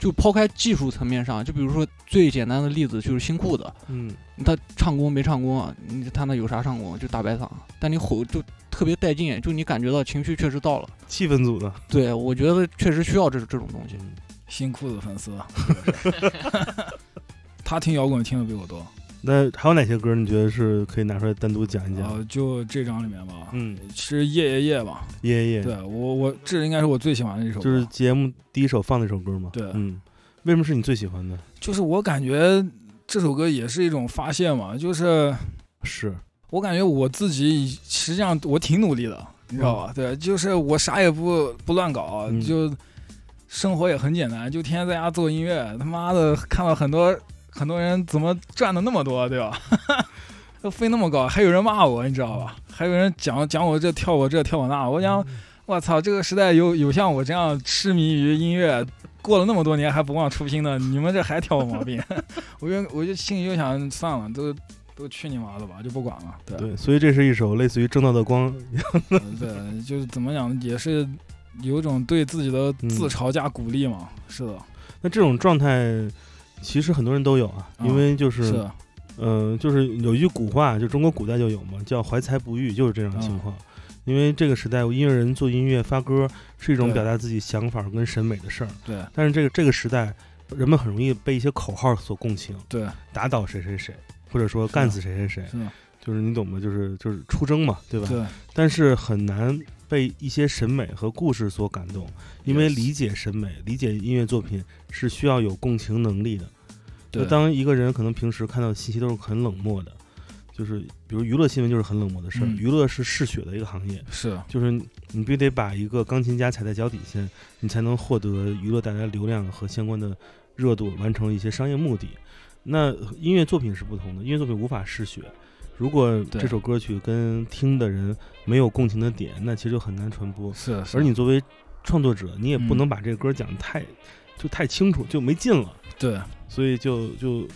就抛开技术层面上，就比如说最简单的例子就是新裤子，嗯，他唱功没唱功啊？你他那有啥唱功？就大白嗓，但你吼就特别带劲，就你感觉到情绪确实到了。气氛组的，对，我觉得确实需要这这种东西。新裤子粉丝，他听摇滚听的比我多。那还有哪些歌你觉得是可以拿出来单独讲一讲？呃，就这张里面吧，嗯，是夜夜夜吧？夜夜夜，对我我这应该是我最喜欢的一首歌，就是节目第一首放那首歌嘛？对嗯，为什么是你最喜欢的？就是我感觉这首歌也是一种发泄嘛，就是是我感觉我自己实际上我挺努力的，你知道吧？对，就是我啥也不不乱搞，嗯就生活也很简单，就天天在家做音乐。他妈的，看到很多很多人怎么赚的那么多，对吧？都飞那么高，还有人骂我，你知道吧？还有人讲讲我这跳我这跳我那，我想，我操，这个时代有有像我这样痴迷于音乐，过了那么多年还不忘初心的，你们这还挑我毛病？我就我就心里就想，算了，都都去你妈的吧，就不管了。对对，所以这是一首类似于《正道的光》呃 对，就是怎么讲，也是有一种对自己的嗯自嘲加鼓励嘛。是的，那这种状态，其实很多人都有啊，因为就是，是的，嗯、就是有一句古话，就中国古代就有嘛，叫怀才不遇，就是这种情况。因为这个时代，音乐人做音乐、发歌是一种表达自己想法跟审美的事儿。对但是这个这个时代，人们很容易被一些口号所共情，对，打倒谁谁谁，或者说干死谁谁谁，是，就是你懂吗，就是就是出征嘛，对吧？对，但是很难被一些审美和故事所感动，因为理解审美、理解音乐作品是需要有共情能力的。对就当一个人可能平时看到的信息都是很冷漠的，就是比如娱乐新闻就是很冷漠的事儿，嗯娱乐是嗜血的一个行业，是，就是你必须得把一个钢琴家踩在脚底下，你才能获得娱乐带来的流量和相关的热度，完成一些商业目的。那音乐作品是不同的，音乐作品无法嗜血。如果这首歌曲跟听的人没有共情的点，那其实就很难传播。是，是而你作为创作者，你也不嗯能把这个歌讲得太就太清楚，就没劲了。对，所以就就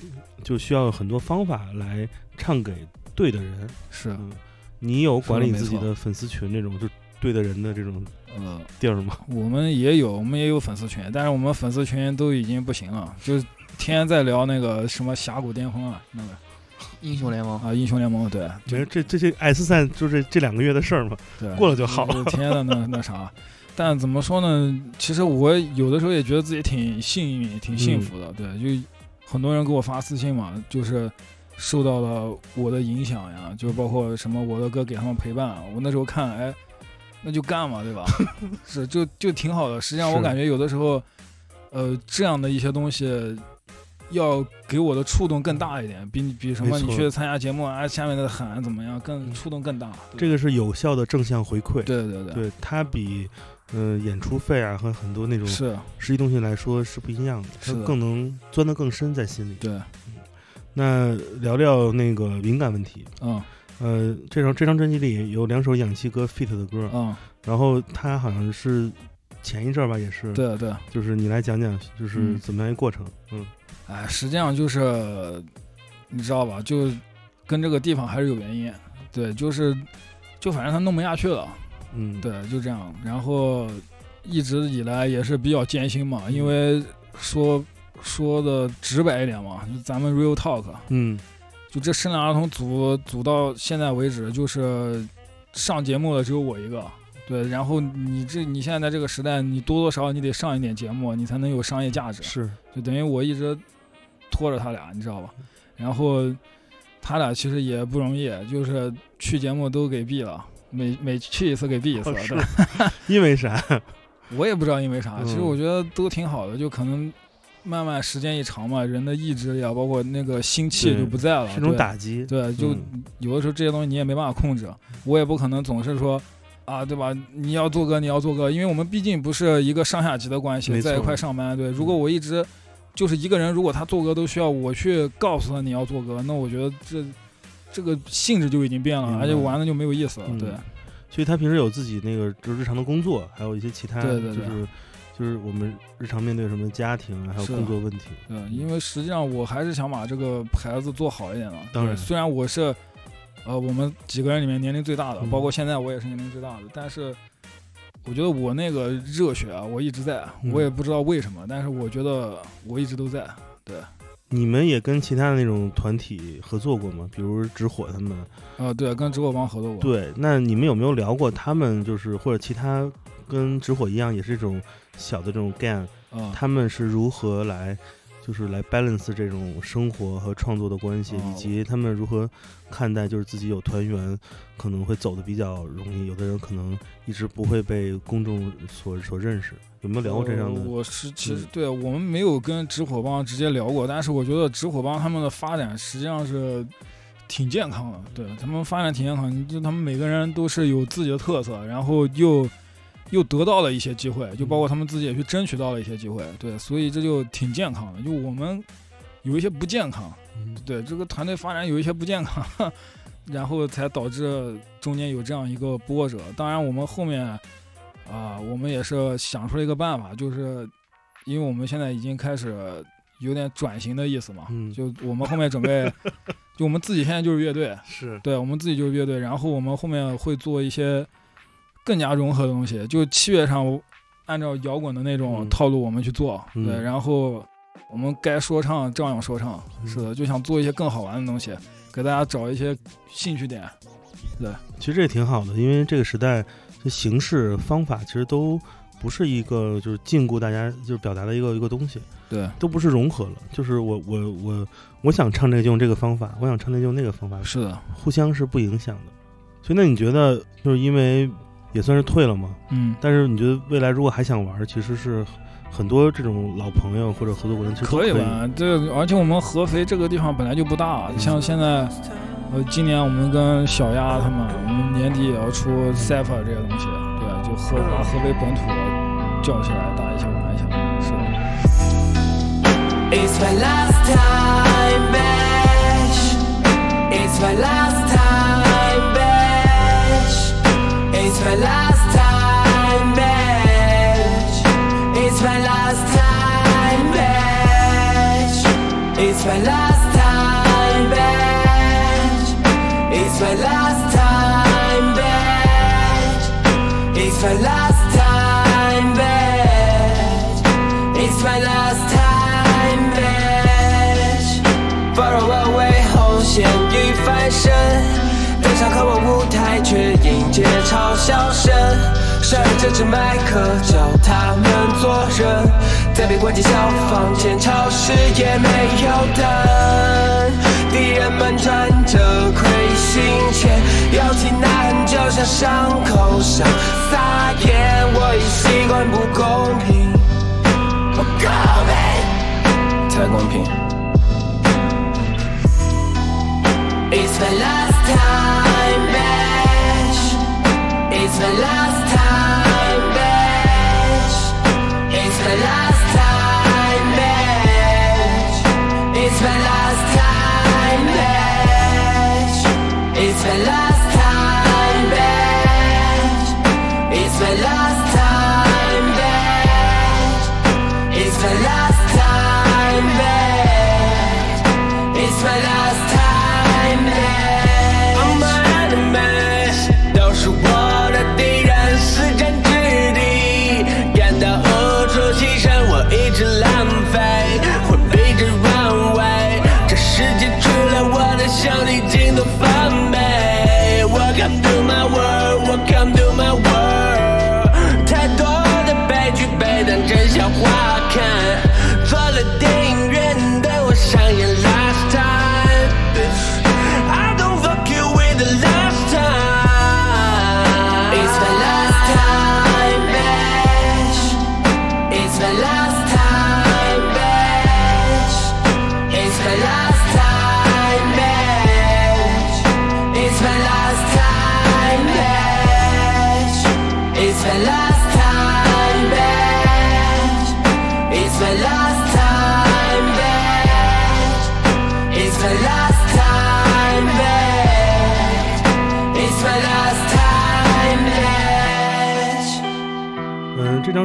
就需要很多方法来唱给对的人。是，嗯，你有管理自己的粉丝群这种就对的人的这种呃，地儿吗？我们也有，我们也有粉丝群，但是我们粉丝群都已经不行了，就天天在聊那个什么峡谷巅峰啊，那个英雄联盟，啊英雄联盟，对，没有，这这些 S 赛就是这两个月的事儿嘛。对，过了就好了天天的那 那啥。但怎么说呢？其实我有的时候也觉得自己挺幸运、挺幸福的。对，就很多人给我发私信嘛，就是受到了我的影响呀，就包括什么我的歌给他们陪伴。我那时候看，哎，那就干嘛，对吧？是，就就挺好的。实际上，我感觉有的时候，呃，这样的一些东西。要给我的触动更大一点，比比什么你去参加节目啊，下面的喊怎么样，更触动更大。这个是有效的正向回馈。对对对，对，它比嗯、呃演出费啊和很多那种是，实际东西来说是不一样的，它是更能钻得更深在心里。对，那聊聊那个敏感问题。嗯。呃，这张这张专辑里有两首氧气哥 fit 的歌，嗯，然后他好像是前一阵儿吧，也是，对对，就是你来讲讲，就是嗯怎么样一个过程？嗯。哎，实际上就是你知道吧，就跟这个地方还是有原因。对，就是就反正他弄不下去了，嗯，，对，就这样。然后一直以来也是比较艰辛嘛，因为说说的直白一点嘛，就咱们 real talk，嗯就这生两儿童组组到现在为止，就是上节目的只有我一个。对，然后你这你现在在这个时代，你多多少少你得上一点节目，你才能有商业价值。是，就等于我一直拖着他俩，你知道吧？然后他俩其实也不容易，就是去节目都给毙了，每每去一次给毙一次。对，因为啥？我也不知道因为啥，其实嗯我觉得都挺好的，就可能慢慢时间一长嘛，人的意志力啊，包括那个心气就不在了，是种对打击。对，就嗯有的时候这些东西你也没办法控制，我也不可能总是说啊，对吧？你要做歌，你要做歌，因为我们毕竟不是一个上下级的关系，在一块上班。对，如果我一直就是一个人，如果他做歌都需要我去告诉他你要做歌，那我觉得这这个性质就已经变了，而且玩的就没有意思了。嗯对，所以他平时有自己那个就是日常的工作，还有一些其他，对对对就是就是我们日常面对什么家庭啊，还有工作问题。对，因为实际上我还是想把这个牌子做好一点嘛。当然虽然我是呃我们几个人里面年龄最大的，嗯包括现在我也是年龄最大的，但是我觉得我那个热血啊，我一直在，嗯我也不知道为什么，但是我觉得我一直都在。你们也跟其他的那种团体合作过吗？比如直火他们。啊，对，跟直火帮合作过。，对，那你们有没有聊过他们就是或者其他跟直火一样，也是这种小的这种啊、他们是如何来就是来 balance 这种生活和创作的关系，哦以及他们如何看待就是自己有团员可能会走的比较容易，有的人可能一直不会被公众所所认识。有没有聊过这样的呃？我是其实嗯对我们没有跟直火帮直接聊过，但是我觉得直火帮他们的发展实际上是挺健康的，对他们发展挺健康，就他们每个人都是有自己的特色，然后又又得到了一些机会，就包括他们自己也去争取到了一些机会，对，所以这就挺健康的。就我们有一些不健康，嗯对这个团队发展有一些不健康，然后才导致中间有这样一个波折。当然，我们后面啊、我们也是想出了一个办法，就是因为我们现在已经开始有点转型的意思嘛，嗯就我们后面准备，就我们自己现在就是乐队，是对我们自己就是乐队，然后我们后面会做一些更加融合的东西，就器乐上按照摇滚的那种嗯套路我们去做，嗯对，然后我们该说唱照样说唱，嗯是的，就想做一些更好玩的东西，给大家找一些兴趣点，对其实这也挺好的，因为这个时代，这形式方法其实都不是一个就是禁锢大家就是表达的一个一个东西，对，都不是融合了。就是我我我我想唱这个就用这个方法，我想唱那个就用那个方法，是的，互相是不影响的。所以那你觉得就是因为也算是退了嘛？嗯，但是你觉得未来如果还想玩，其实是很多这种老朋友或者合作伙伴其实可可以玩，这而且我们合肥这个地方本来就不大，像现在。呃，今年我们跟小鸭他们，我们年底也要出 Cipher 这些东西，对，就合把合肥本土叫起来，大家一起玩一下，是的。It's my last time, bitch. It's my last my last time, bitch. It's my last time, bitch. It's my last time, bitch. It's my last time, bitch. It's my last time, bitch. It's my last time, bitch. Far away，红线已翻身， 登上渴望舞台，却迎接嘲笑声。率这支麦克，教他们做人，在被关进小房间，超市也没有灯。敌人们穿着盔心前，摇旗呐喊，就像伤口上撒盐。我已习惯不公平。不公平，才公平。It's my last time. It's my last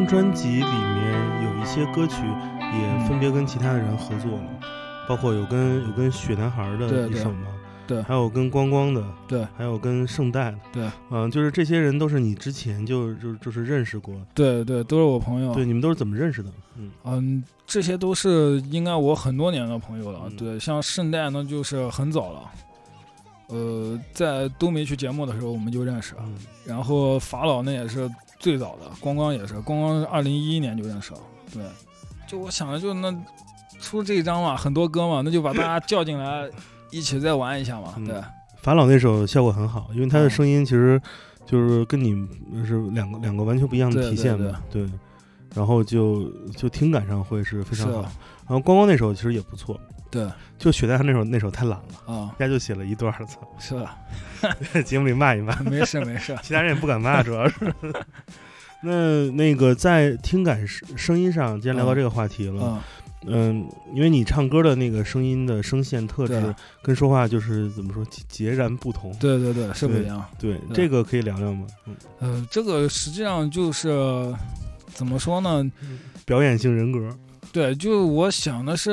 专辑里面有一些歌曲也分别跟其他的人合作了，包括有跟有跟雪男孩的一首嘛，对。还有跟光光的，对。还有跟圣代的，对，嗯，就是这些人都是你之前就就就是认识过，对对，都是我朋友。对，你们都是怎么认识的？嗯。嗯，这些都是应该我很多年的朋友了。嗯。对，像圣代呢，就是很早了，呃，在都没去节目的时候我们就认识，嗯。然后法老那也是最早的，光光也是，光光是二零一一年就认识了。对，就我想着就那出这一张嘛，很多歌嘛，那就把大家叫进来一起再玩一下嘛。嗯对，法老那首效果很好，因为他的嗯声音其实就是跟你是两个两个完全不一样的体现嘛，对。然后就就听感上会是非常好，然后光光那首其实也不错，对就雪代他那首那首太懒了，啊，人家就写了一段儿，操，是吧？节目里骂一骂，没 事没事。其他人也不敢骂，主要是。那那个在听感声声音上，既然聊到这个话题了，嗯，嗯，因为你唱歌的那个声音的声线特质跟说话就是怎么说截截然不同。对对对，是不一样。对，这个可以聊聊吗？嗯，呃，这个实际上就是怎么说呢？表演性人格，对，就我想的是，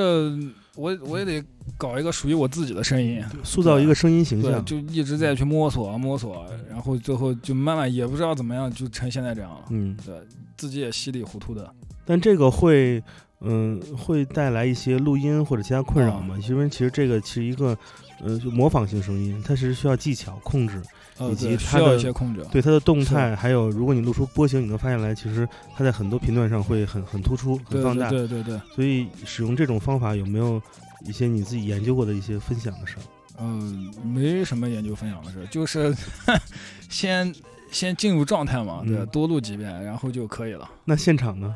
我我也得搞一个属于我自己的声音，塑造一个声音形，象。就一直在去摸索摸索，然后最后就慢慢也不知道怎么样，就成现在这样了。嗯，对自己也稀里糊涂的。但这个会，嗯，会带来一些录音或者其他困扰吗？因为其实这个其实一个，呃，就模仿性声音，它是需要技巧控制。呃，以及它的一些控制。对它的动态，还有如果你露出波形，你能发现来，其实它在很多频段上会很很突出、很放大。对对对对，所以使用这种方法有没有一些你自己研究过的一些分享的事儿？嗯、没什么研究分享的事，就是 先先进入状态嘛，对，嗯多录几遍，然后就可以了。那现场呢？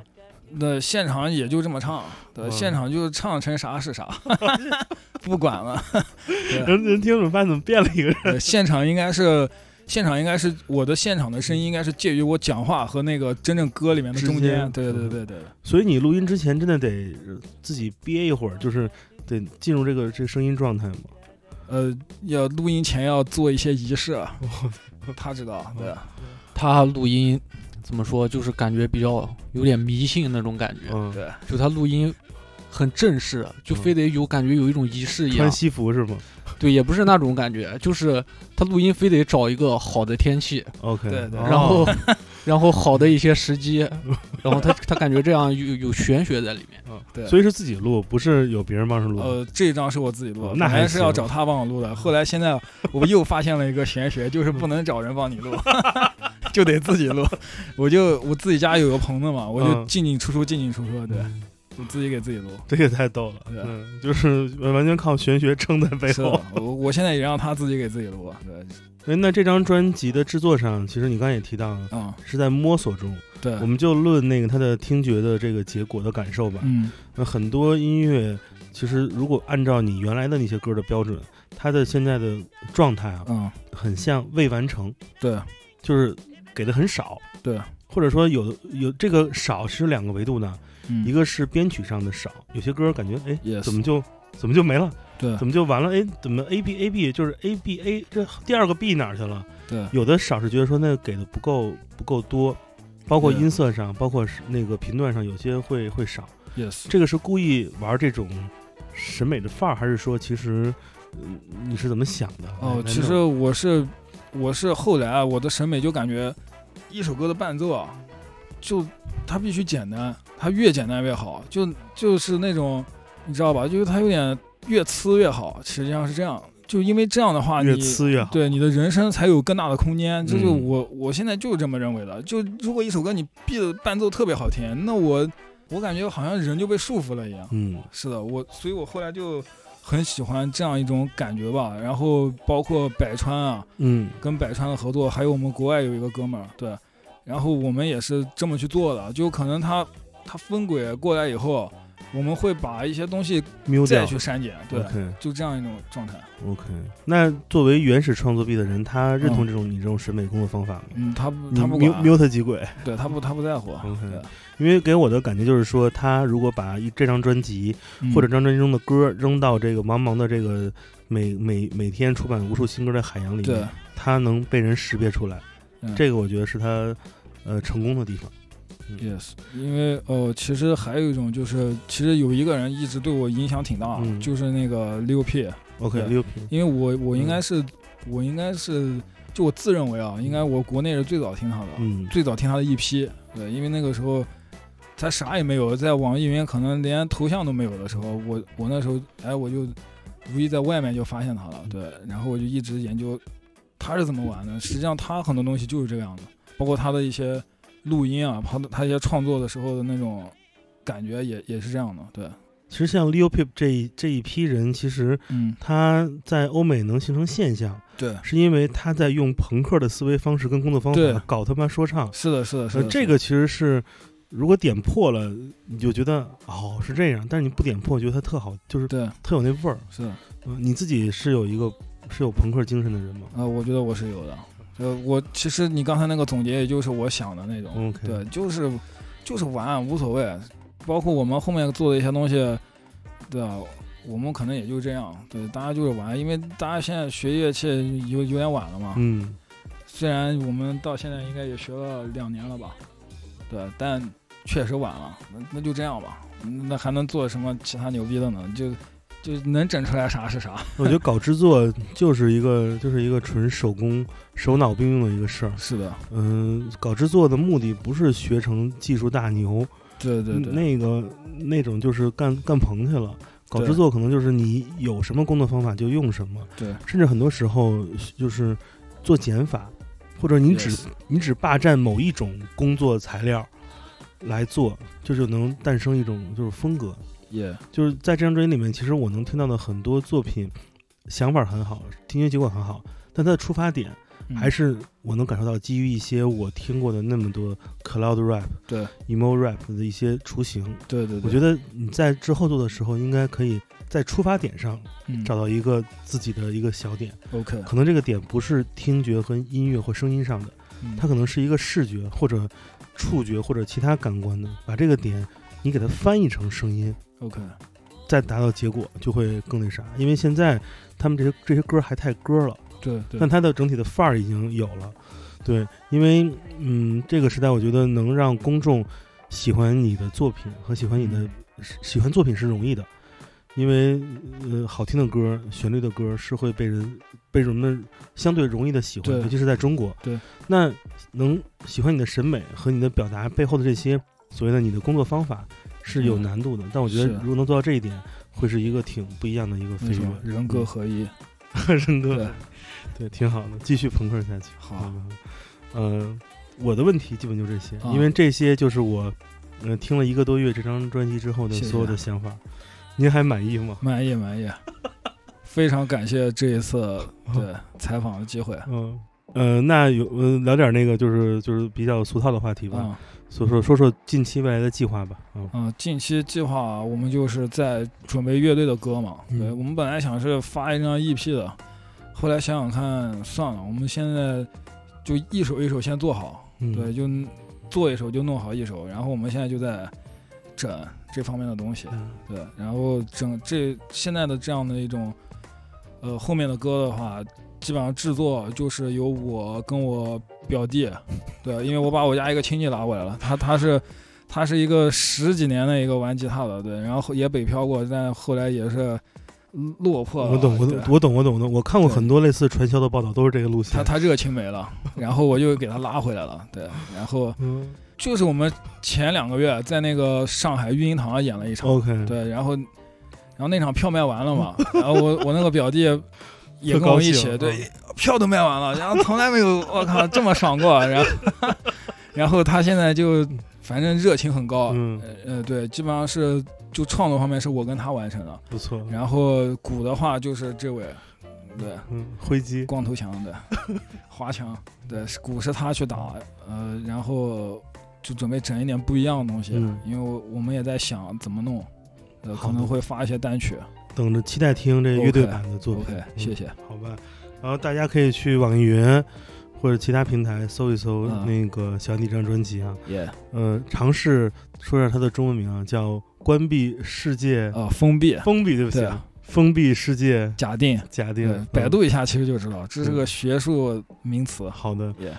那现场也就这么唱，对，嗯现场就唱成啥是啥，不管了。人人听怎么办怎么变了一个人？呃现场应该是，现场应该是我的现场的声音应该是介于我讲话和那个真正歌里面的中间间。对对对对，所以你录音之前真的得自己憋一会儿，就是得进入这个这个声音状态嘛。呃，要录音前要做一些仪式，他知道，对，他录音怎么说，就是感觉比较有点迷信那种感觉，嗯，对，就他录音很正式，就非得有感觉有一种仪式一样穿。西服是吗对，也不是那种感觉，就是他录音非得找一个好的天气，？OK，对对哦然后 然后好的一些时机，然后他他感觉这样有有玄学在里面。嗯对所以是自己录，不是有别人帮着录。呃，这一张是我自己录哦那还是要找他帮我录的，后来现在我又发现了一个玄学，就是不能找人帮你录，就得自己录。我就我自己家有个棚子嘛，我就嗯进进出出，进进出出，对，嗯就自己给自己录。这也太逗了，嗯，就是完全靠玄学撑在背后。，我我现在也让他自己给自己录，对，哎，那这张专辑的制作上，其实你刚才也提到了，嗯，是在摸索中。对，我们就论那个他的听觉的这个结果的感受吧。嗯，那很多音乐，其实如果按照你原来的那些歌的标准，它的现在的状态啊，嗯，很像未完成，对，就是给的很少。对，或者说有的有这个少是两个维度呢，嗯，一个是编曲上的少，有些歌感觉哎 Yes 怎么就怎么就没了，对怎么就完了？哎，怎么 A B A B 就是 A B A 这第二个 B 哪去了？对，有的少是觉得说那个给的不够不够多，包括音色上，包括是那个频段上，有些会会少。yes，这个是故意玩这种审美的范儿，还是说其实、嗯你是怎么想的？哦，其实我是我是后来啊，我的审美就感觉一首歌的伴奏啊，就它必须简单，它越简单越好，就就是那种你知道吧，就是它有点越呲越好，实际上是这样。就因为这样的话，越你呲越好。对你的人生才有更大的空间。这就是我我现在就是这么认为的。就如果一首歌你 B 的伴奏特别好听，那我我感觉好像人就被束缚了一样。嗯是的，我所以我后来就很喜欢这样一种感觉吧。然后包括百川啊，嗯跟百川的合作，还有我们国外有一个哥们儿，对，然后我们也是这么去做的。就可能他他分轨过来以后，我们会把一些东西，mute 掉再去删减，对就这样一种状态。OK。那作为原始创作币的人，他认同嗯这种你这种审美工作方法吗？嗯，他不他不 mute 管，mute 几轨？对他不他不在乎，OK 因为给我的感觉就是说，他如果把一这张专辑嗯或者这张专辑中的歌扔到这个茫茫的这个每每每天出版无数新歌的海洋里对面，，他能被人识别出来，嗯这个我觉得是他呃成功的地方。Yes，因为呃，其实还有一种就是，其实有一个人一直对我影响挺大，嗯。就是那个六 P，因为我我应嗯该是、我应该是就我自认为啊，应该我国内是最早听他的，嗯。最早听他的一批，对，因为那个时候他啥也没有，在网易云可能连头像都没有的时候，我我那时候哎我就无意在外面就发现他了，对，然后我就一直研究他是怎么玩的，实际上他很多东西就是这个样子，包括他的一些录音啊，他的他一些创作的时候的那种感觉也也是这样的，对，其实像 Leo Peep 这一这一批人，其实嗯，他在欧美能形成现象，对，是因为他在用朋克的思维方式跟工作方对法搞他妈说唱。是的，是的，是呃，的，这个其实是如果点破了，你就觉得哦是这样，但是你不点破，觉得它特好，就是对，特有那味儿。是你自己是有一个是有朋克精神的人吗啊、我觉得我是有的。呃，我其实你刚才那个总结，也就是我想的那种。对，就是就是玩无所谓，包括我们后面做的一些东西，对啊，我们可能也就这样。对，大家就是玩，因为大家现在学乐器有有点晚了嘛。嗯，虽然我们到现在应该也学了两年了吧，对，但确实晚了。那那就这样吧，嗯那还能做什么其他牛逼的呢？就就能整出来啥是啥。我觉得搞制作就是一个就是一个纯手工、手脑并用的一个事儿。是的，嗯，搞制作的目的不是学成技术大牛，对对对，那个那种就是干干棚去了。搞制作可能就是你有什么工作方法就用什么，对甚至很多时候就是做减法，或者你只你只霸占某一种工作材料来做，这就能诞生一种就是风格。也就是在这张专辑里面，其实我能听到的很多作品，想法很好，听觉结果很好，但它的出发点嗯。还是我能感受到基于一些我听过的那么多 cloud rap、对 emo rap 的一些雏形。对对对，我觉得你在之后做的时候，应该可以在出发点上嗯。找到一个自己的一个小点，OK，可能这个点不是听觉和音乐或声音上的，嗯。它可能是一个视觉或者触觉或者其他感官的，把这个点你给它翻译成声音，OK，再达到结果就会更那啥。因为现在他们这些这些歌还太歌了，对对但它的整体的范儿已经有了。对，因为嗯，这个时代我觉得能让公众喜欢你的作品和喜欢你的喜欢作品是容易的，因为呃，好听的歌、旋律的歌是会被人被人们相对容易的喜欢，尤其是在中国。对，那能喜欢你的审美和你的表达背后的这些所谓的你的工作方法是有嗯难度的，但我觉得如果能做到这一点，会是一个挺不一样的一个飞跃。，人格合一，人格对，对，挺好的，继续朋克下去。好嗯，呃，我的问题基本就这些，啊因为这些就是我，呃，听了一个多月这张专辑之后的所有的想法。您还满意吗？满意满意，非常感谢这一次 对采访的机会嗯，呃，那有呃聊点那个就是就是比较俗套的话题吧，啊说说说说近期未来的计划吧。嗯啊！近期计划我们就是在准备乐队的歌嘛，嗯对我们本来想是发一张 EP 的，后来想想看算了，我们现在就一首一首先做好，嗯，对，就做一首就弄好一首，然后我们现在就在整这方面的东西，嗯对，然后整这现在的这样的一种，呃，后面的歌的话，基本上制作就是由我跟我表弟，对，因为我把我家一个亲戚拉过来了，他他是他是一个十几年的一个玩吉他的，对，然后也北漂过，但后来也是落魄了，我懂，我懂，我懂，我懂的。我看过很多类似传销的报道，都是这个路线。他他热情没了，然后我就给他拉回来了，对，然后嗯就是我们前两个月在那个上海育婴堂演了一场，，OK，对，然后然后那场票卖完了嘛，然后我我那个表弟也跟我们一起，对，票都卖完了，然后从来没有我靠这么爽过，然后 然后他现在就反正热情很高，嗯，呃呃对，基本上是就创作方面是我跟他完成的，不错，然后鼓的话就是这位，对，嗯，灰机，光头强的华强，对，鼓是他去打，呃，然后就准备整一点不一样的东西，嗯。因为我们也在想怎么弄，呃，可能会发一些单曲。等着期待听这乐队版的作品。OK，嗯谢谢。好吧，然后大家可以去网易云或者其他平台搜一搜嗯。那个小安迪这张专辑啊，耶，呃，尝试说一下他的中文名啊，叫《关闭世界啊，封闭，封闭》，对不起啊，封闭世界假定，假定。对，，百嗯度一下其实就知道，这是个学术名词。好的，耶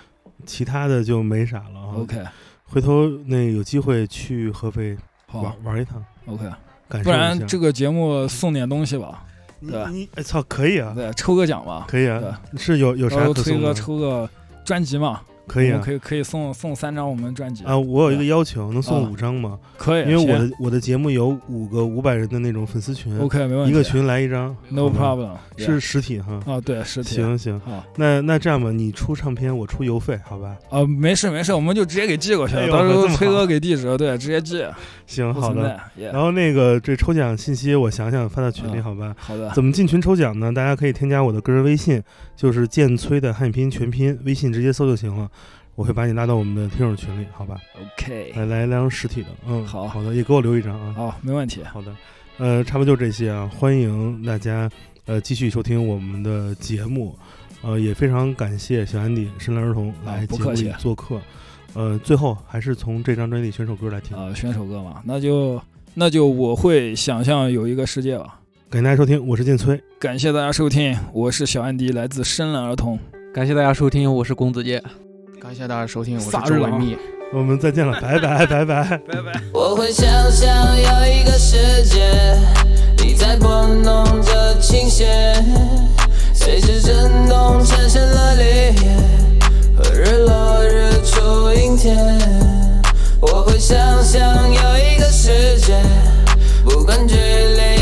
其他的就没啥了啊。，OK，回头那有机会去合肥玩玩一趟，，OK。不然这个节目送点东西吧，你对你哎操，可以啊，对，抽个奖吧，可以啊，是有有啥然后崔哥可送的？抽个专辑嘛，可以啊可以可以送送三张我们专辑啊，我有一个要求，能送啊五张吗？可以，因为我的我的节目有五个五百人的那种粉丝群 OK 没问题，一个群来一张 No problem，是实体哈。啊，对，实体。行行，好那那这样吧，你出唱片，我出邮费，好吧？啊，没事没事，我们就直接给寄过去，哎到时候崔哥给地址，对，直接寄，行，好的。然后那个这抽奖信息我想想发到群里，嗯好吧？好的，怎么进群抽奖呢？大家可以添加我的个人微信，就是剑崔的汉语拼音全拼，微信直接搜就行了。我会把你拉到我们的听友群里，好吧？OK，来来一张实体的，嗯，好好的，也给我留一张啊。好，没问题。好的，呃，差不多就这些啊，欢迎大家呃继续收听我们的节目，呃，也非常感谢小安迪深蓝儿童来节目做客，呃，最后还是从这张专辑里选首歌来听，啊，选首歌嘛，那就那就我会想象有一个世界吧。感谢大家收听，我是剑崔，感谢大家收听，我是小安迪，来自深蓝儿童。感谢大家收听，我是公子杰。感谢大家收听，我是周维密。我们再见了，拜拜拜拜。拜拜。我会想象有一个世界，你在拨弄着琴弦，随着震动产生了绿叶和日落日出阴天。我会想象有一个世界，不管距离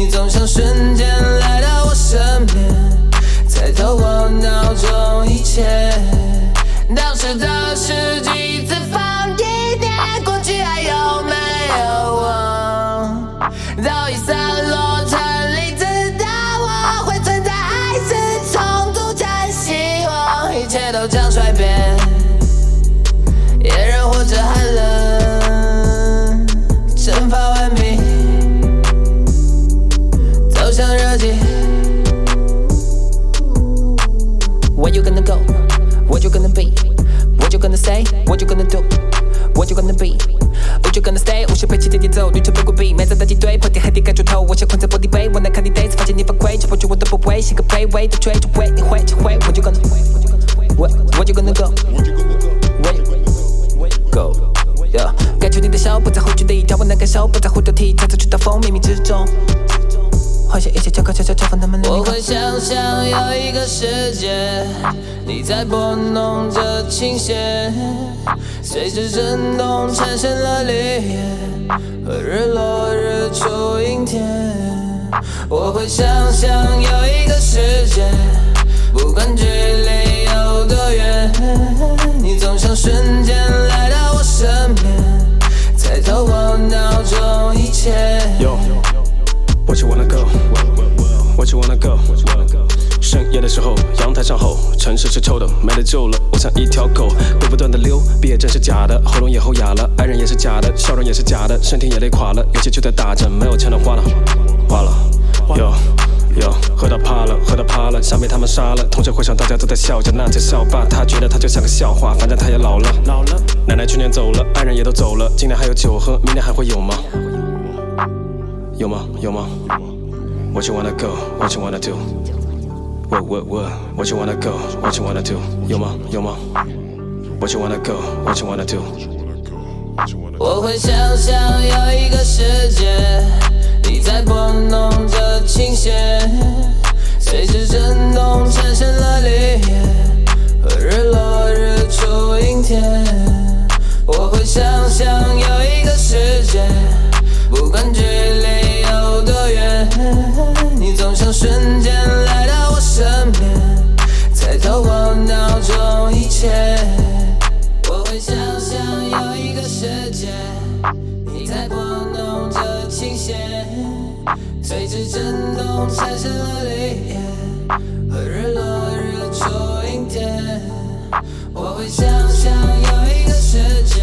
你总想瞬间来到我身边，猜透我脑中一切。当时的世 you gonna be? What you gonna say? What you gonna do? What you gonna be? Would you gonna stay？无限配器的节奏，旅程不规避，埋葬在敌对，破天黑地盖住头，我想困在玻璃杯，我能看你 days，发现你犯规，强迫住我都不会，像个卑微的追逐会，你会就会，What you gonna? What What you gonna go? Where go? Yeah，感觉你的手不在乎距离，让我能感受，不在乎流体，再次去到风冥冥之中。幻想一切悄悄悄悄悄放他们我会想象有一个世界，你在拨弄着琴弦，随着震动产生了绿叶和日落日出阴天。我会想象有一个世界，不管距离有多远，你总想瞬间来到我身边，猜透我脑中一切。What you wanna go? 深夜的时候，阳台上吼，城市是臭的，没得救了。我像一条狗，会不断的溜。毕业证是假的，喉咙也后哑了，爱人也是假的，笑容也是假的，身体也累垮了，有些就在打着，没有钱的花了，花了。Yo。yo，喝到怕了，喝到怕了，想被他们杀了。同学会上大家都在笑着，那在笑吧，他觉得他就像个笑话，反正他也老了。老了，奶奶去年走了，爱人也都走了，今年还有酒喝，明年还会有吗？有吗？有吗？What you wanna go? What you wanna do? What what what? What you wanna go? What you wanna do? 有吗？有吗？What you wanna go? What you wanna do? 我会想象有一个世界，你在拨弄着琴弦，随着震动产生了绿叶和日落日出阴天。我会想象有一个世界，不管距离多远？你总想瞬间来到我身边，才透过脑中一切。我会想象有一个世界，你在拨弄着琴弦，随之震动产生了泪眼，和日落日出阴天。我会想象有一个世界。